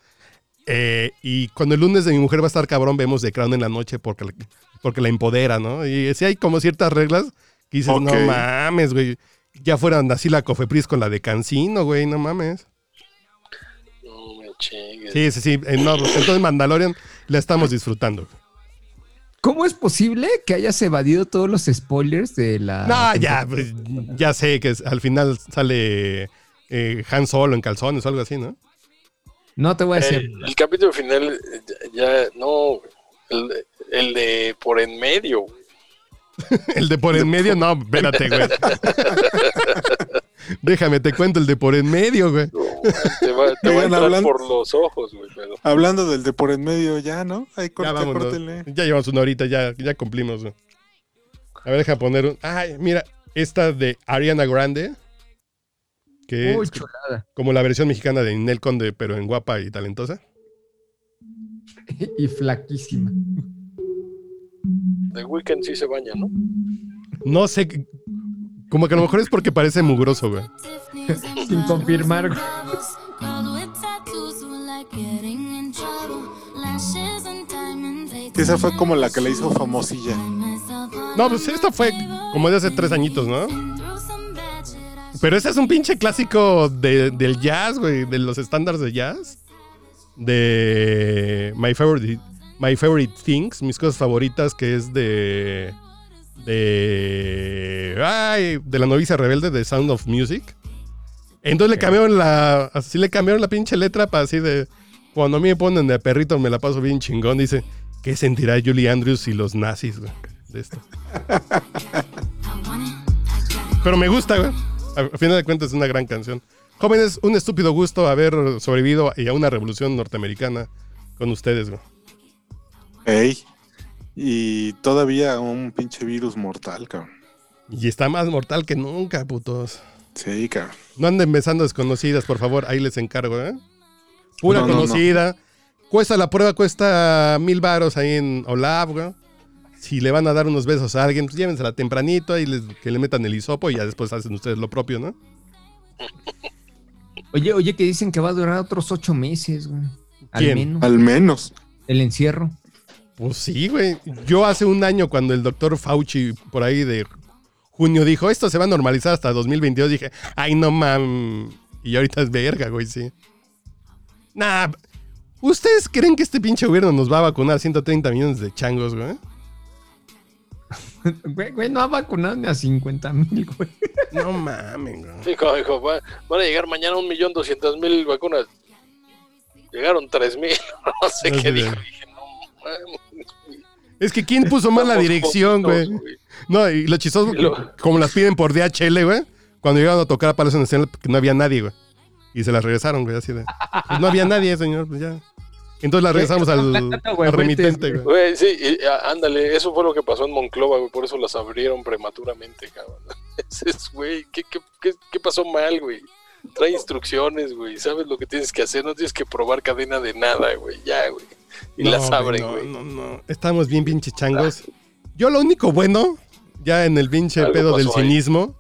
[SPEAKER 2] eh, y cuando el lunes de mi mujer va a estar cabrón, vemos de Crown en la noche porque, la- porque la empodera, ¿no? Y sí hay como ciertas reglas que dices, no mames, güey. Ya fueran así la Cofepris con la de Cancino, güey, no mames.
[SPEAKER 4] No me chingues.
[SPEAKER 2] Sí, sí, sí. eh, no, entonces Mandalorian la estamos disfrutando.
[SPEAKER 3] ¿Cómo es posible que hayas evadido todos los spoilers de la.
[SPEAKER 2] No, ya, pues, ya sé que es- al final sale eh, Han Solo en calzones o algo así, ¿no?
[SPEAKER 3] No te voy a decir.
[SPEAKER 4] El, el capítulo final, eh, ya, ya- no, el, el de por en medio. (laughs)
[SPEAKER 2] El de por en medio, no, espérate, güey. (laughs) Déjame, te cuento el de por en medio, güey.
[SPEAKER 4] No, te va, te va a
[SPEAKER 1] hablando-
[SPEAKER 4] por los ojos, güey. Pero
[SPEAKER 1] Hablando del de por en medio, ya, ¿no? Ahí
[SPEAKER 2] Ya
[SPEAKER 1] corta,
[SPEAKER 2] vámonos.
[SPEAKER 1] córtenle.
[SPEAKER 2] Ya llevamos una horita, ya, ya cumplimos. güey. A ver, deja poner un. Ay, mira, esta de Ariana Grande. Que
[SPEAKER 3] Uy,
[SPEAKER 2] es
[SPEAKER 3] chulada.
[SPEAKER 2] como la versión mexicana de Ninel Conde, pero en guapa y talentosa. (laughs)
[SPEAKER 3] Y flaquísima.
[SPEAKER 4] The Weeknd sí se baña, ¿no?
[SPEAKER 2] No sé, como que a lo mejor es porque parece mugroso, güey.
[SPEAKER 3] Sin confirmar. güey.
[SPEAKER 1] Esa fue como la que le hizo famosilla.
[SPEAKER 2] No, pues esta fue como de hace tres añitos, ¿no? Pero ese es un pinche clásico de- del jazz, güey, de los estándares de jazz. De My Favorite, My Favorite Things, mis cosas favoritas, que es de. De. Ay, de la novicia rebelde de Sound of Music. Entonces le cambiaron la. Así le cambiaron la pinche letra para así de. Cuando a mí me ponen de perrito me la paso bien chingón. Dice, ¿qué sentirá Julie Andrews y los nazis, güey? De esto. Pero me gusta, güey. A a final de cuentas es una gran canción. Jóvenes, un estúpido gusto haber sobrevivido y a una revolución norteamericana con ustedes, güey.
[SPEAKER 1] Ey. Y todavía un pinche virus mortal, cabrón.
[SPEAKER 2] Y está más mortal que nunca, putos.
[SPEAKER 1] Sí, cabrón.
[SPEAKER 2] No anden besando desconocidas, por favor. Ahí les encargo, ¿eh? Pura
[SPEAKER 1] No, no, no.
[SPEAKER 2] conocida. Cuesta la prueba, cuesta mil varos ahí en Olaf, güey. Si le van a dar unos besos a alguien, pues llévensela tempranito y les, que le metan el hisopo y ya después hacen ustedes lo propio, ¿no? (laughs)
[SPEAKER 3] Oye, oye, que dicen que va a durar otros ocho meses, güey. Al
[SPEAKER 2] ¿Quién?
[SPEAKER 3] menos.
[SPEAKER 1] Al menos.
[SPEAKER 3] El encierro.
[SPEAKER 2] Pues sí, güey. Yo hace un año cuando el doctor Fauci por ahí de junio dijo, esto se va a normalizar hasta 2022, dije, ay, no mam. Y ahorita es verga, güey, sí. Nah, ¿ustedes creen que este pinche gobierno nos va a vacunar 130 millones de changos, güey? (laughs)
[SPEAKER 3] Güey, güey, no ha vacunado ni a 50 mil, güey.
[SPEAKER 2] No mames, güey.
[SPEAKER 4] Dijo, dijo, va- van a llegar mañana un millón doscientos mil vacunas. Llegaron tres mil, (laughs) no sé
[SPEAKER 2] No
[SPEAKER 4] qué dijo. (laughs)
[SPEAKER 2] Es que ¿quién puso mal la dirección, güey? No, y lo chistoso,
[SPEAKER 4] lo-
[SPEAKER 2] como las piden por DHL, güey, cuando llegaron a tocar a Palacio Nacional, no había nadie, güey. Y se las regresaron, güey, así de. Pues no había nadie, señor, pues ya. Entonces las regresamos al, remitente,
[SPEAKER 3] güey.
[SPEAKER 4] sí, y, ándale, eso fue lo que pasó en Monclova, güey, por eso las abrieron prematuramente, cabrón. (laughs) Ese es, güey, ¿qué, qué, qué, qué pasó mal, güey? Trae instrucciones, güey, sabes lo que tienes que hacer, no tienes que probar cadena de nada, güey, ya, güey. Y
[SPEAKER 2] No,
[SPEAKER 4] las
[SPEAKER 2] güey,
[SPEAKER 4] abren,
[SPEAKER 2] no,
[SPEAKER 4] güey.
[SPEAKER 2] No, no, Estamos bien pinche changos. Yo lo único bueno, ya en el pinche pedo del
[SPEAKER 4] ahí.
[SPEAKER 2] cinismo,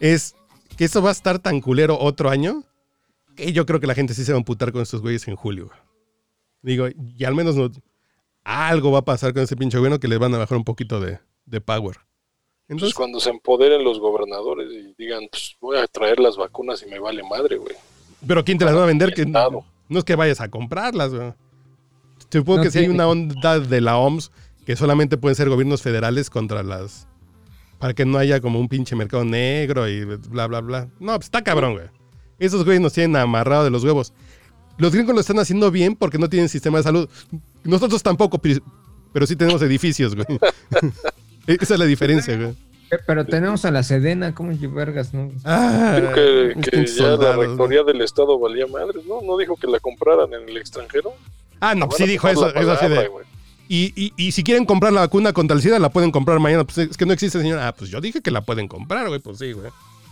[SPEAKER 2] es que eso va a estar tan culero otro año que yo creo que la gente sí se va a amputar con estos güeyes en julio. Digo, y al menos no- algo va a pasar con ese pinche gobierno que les van a bajar un poquito de, de power.
[SPEAKER 4] Pues
[SPEAKER 2] Entonces,
[SPEAKER 4] cuando se empoderen los gobernadores y digan, pues voy a traer las vacunas y me vale madre, güey.
[SPEAKER 2] pero ¿quién te las va a vender? Que
[SPEAKER 4] Estado.
[SPEAKER 2] no es que vayas a comprarlas, güey. Supongo
[SPEAKER 3] No
[SPEAKER 2] que si hay una onda de la OMS que solamente pueden ser gobiernos federales contra las. Para que no haya como un pinche mercado negro y bla, bla, bla. No, pues está cabrón, güey. Esos güeyes nos tienen amarrado de los huevos. Los gringos lo están haciendo bien porque no tienen sistema de salud. Nosotros tampoco, pero sí tenemos edificios, güey. (laughs) Esa es la diferencia, güey.
[SPEAKER 3] Eh, Pero tenemos a la Sedena, ¿cómo que vergas, no?
[SPEAKER 2] Ah,
[SPEAKER 4] Dijo que, que ya la
[SPEAKER 2] güey.
[SPEAKER 4] rectoría del estado valía madres, ¿no? ¿No dijo que la compraran en el extranjero?
[SPEAKER 2] Ah, no,
[SPEAKER 4] Van
[SPEAKER 2] sí dijo eso. Eso de.
[SPEAKER 4] güey.
[SPEAKER 2] Y, y- y si quieren comprar la vacuna contra el SIDA, la pueden comprar mañana. Pues es que no existe, señora. Ah, pues yo dije que la pueden comprar, güey. Pues sí, güey.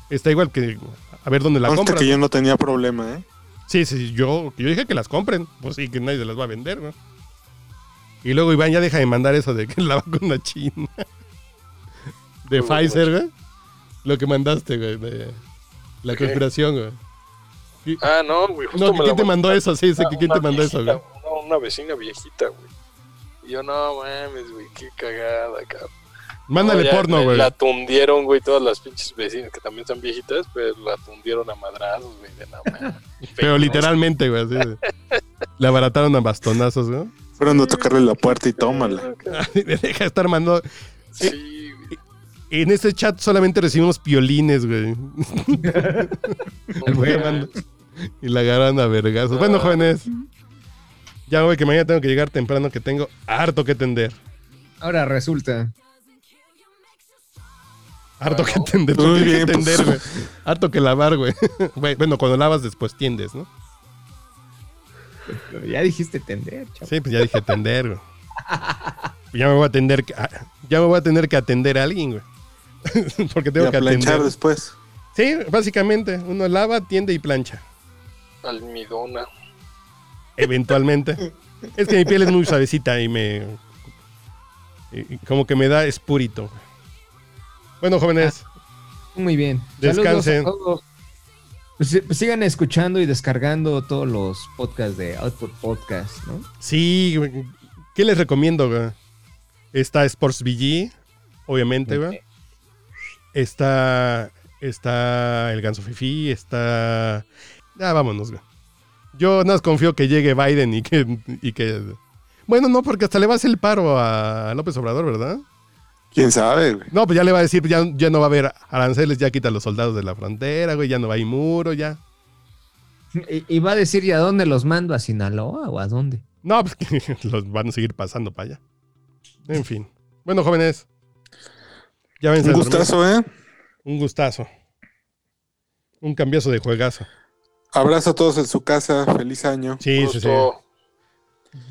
[SPEAKER 2] Está igual que. A ver dónde la compran.
[SPEAKER 1] que yo no tenía problema, ¿eh?
[SPEAKER 2] Sí, sí, yo, yo dije que las compren. Pues sí, que nadie se las va a vender, ¿no? Y luego Iván ya deja de mandar eso de que la vacuna china. De Pfizer, güey. Lo que mandaste, güey. De la
[SPEAKER 4] ¿Qué?
[SPEAKER 2] conspiración, güey.
[SPEAKER 4] Ah, no, güey. Justo
[SPEAKER 2] No,
[SPEAKER 4] la
[SPEAKER 2] quién te
[SPEAKER 4] mandó
[SPEAKER 2] eso, sí, sí, que quién te mandó eso, güey.
[SPEAKER 4] Una, una vecina viejita, güey. Y yo, no mames, güey, qué cagada, cabrón.
[SPEAKER 2] Mándale
[SPEAKER 4] No,
[SPEAKER 2] porno, güey.
[SPEAKER 4] La tundieron, güey, todas las pinches vecinas que también son viejitas, pero la tundieron a madrazos, güey, de la (laughs) mames.
[SPEAKER 2] Pero literalmente, güey. así de- (laughs) Le abarataron a bastonazos, güey.
[SPEAKER 1] Fueron a tocarle la puerta y tómala.
[SPEAKER 2] Me (laughs) deja de estar mandando.
[SPEAKER 4] Sí, güey.
[SPEAKER 2] En este chat solamente recibimos piolines, güey. Y la agarran a vergazos. Bueno, jóvenes. Ya, güey, que mañana tengo que llegar temprano, que tengo harto que tender.
[SPEAKER 3] Ahora resulta.
[SPEAKER 2] Harto que tender.
[SPEAKER 1] Muy
[SPEAKER 2] ¿por qué
[SPEAKER 1] bien,
[SPEAKER 2] que
[SPEAKER 1] pues.
[SPEAKER 2] tender, güey? Harto que lavar, (laughs) güey. Bueno, cuando lavas después tiendes, ¿no?
[SPEAKER 3] Ya dijiste tender, chavo.
[SPEAKER 2] Sí, pues ya dije tender, güey. Ya me voy a tener que, ah, ya me voy a tener que atender a alguien, güey. (laughs) Porque
[SPEAKER 1] Y
[SPEAKER 2] tengo
[SPEAKER 1] a
[SPEAKER 2] que
[SPEAKER 1] planchar
[SPEAKER 2] atender.
[SPEAKER 1] después.
[SPEAKER 2] Sí, básicamente. Uno lava, tiende y plancha.
[SPEAKER 4] Almidona.
[SPEAKER 2] Eventualmente. es que mi piel es muy suavecita y me. y- y como que me da espúrito. Bueno, jóvenes.
[SPEAKER 3] Muy bien.
[SPEAKER 2] Descansen.
[SPEAKER 3] Saludos a todos. Pues, sí, pues sigan escuchando y descargando todos los podcasts de Output Podcast, ¿no?
[SPEAKER 2] Sí. ¿qué les recomiendo, güey? Está Sports VG, obviamente, güey. Está. Está el Ganso Fifi, está. Ya, vámonos, güey. Yo nada más confío que llegue Biden y que, y que. Bueno, no, porque hasta le va a hacer el paro a López Obrador, ¿verdad?
[SPEAKER 1] ¿Quién sabe, güey?
[SPEAKER 2] No, pues ya le va a decir, ya, ya no va a haber aranceles, ya quita a los soldados de la frontera, güey, ya no va a ir muro, ya.
[SPEAKER 3] Y, y va a decir, ¿y a dónde los mando? ¿A Sinaloa o a dónde?
[SPEAKER 2] No, pues (laughs) que los van a seguir pasando para allá. En fin. Bueno, jóvenes. Ya ven,
[SPEAKER 1] Un gustazo, ¿eh?
[SPEAKER 2] Un gustazo. Un cambiazo de juegazo.
[SPEAKER 1] Abrazo a todos en su casa. Feliz año.
[SPEAKER 2] Sí, sí, sí.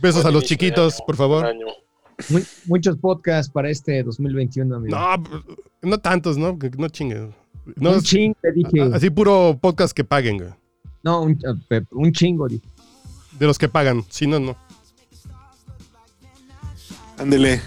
[SPEAKER 2] Besos a los chiquitos,
[SPEAKER 4] año,
[SPEAKER 2] por favor.
[SPEAKER 4] año.
[SPEAKER 3] Muchos podcasts para este 2021, amigo.
[SPEAKER 2] No, no tantos, ¿no? No chinguen. No,
[SPEAKER 3] un chingo, te dije.
[SPEAKER 2] así puro podcast que paguen, güey.
[SPEAKER 3] No, un, un chingo, dije.
[SPEAKER 2] De los que pagan. Si no, no.
[SPEAKER 1] Ándele.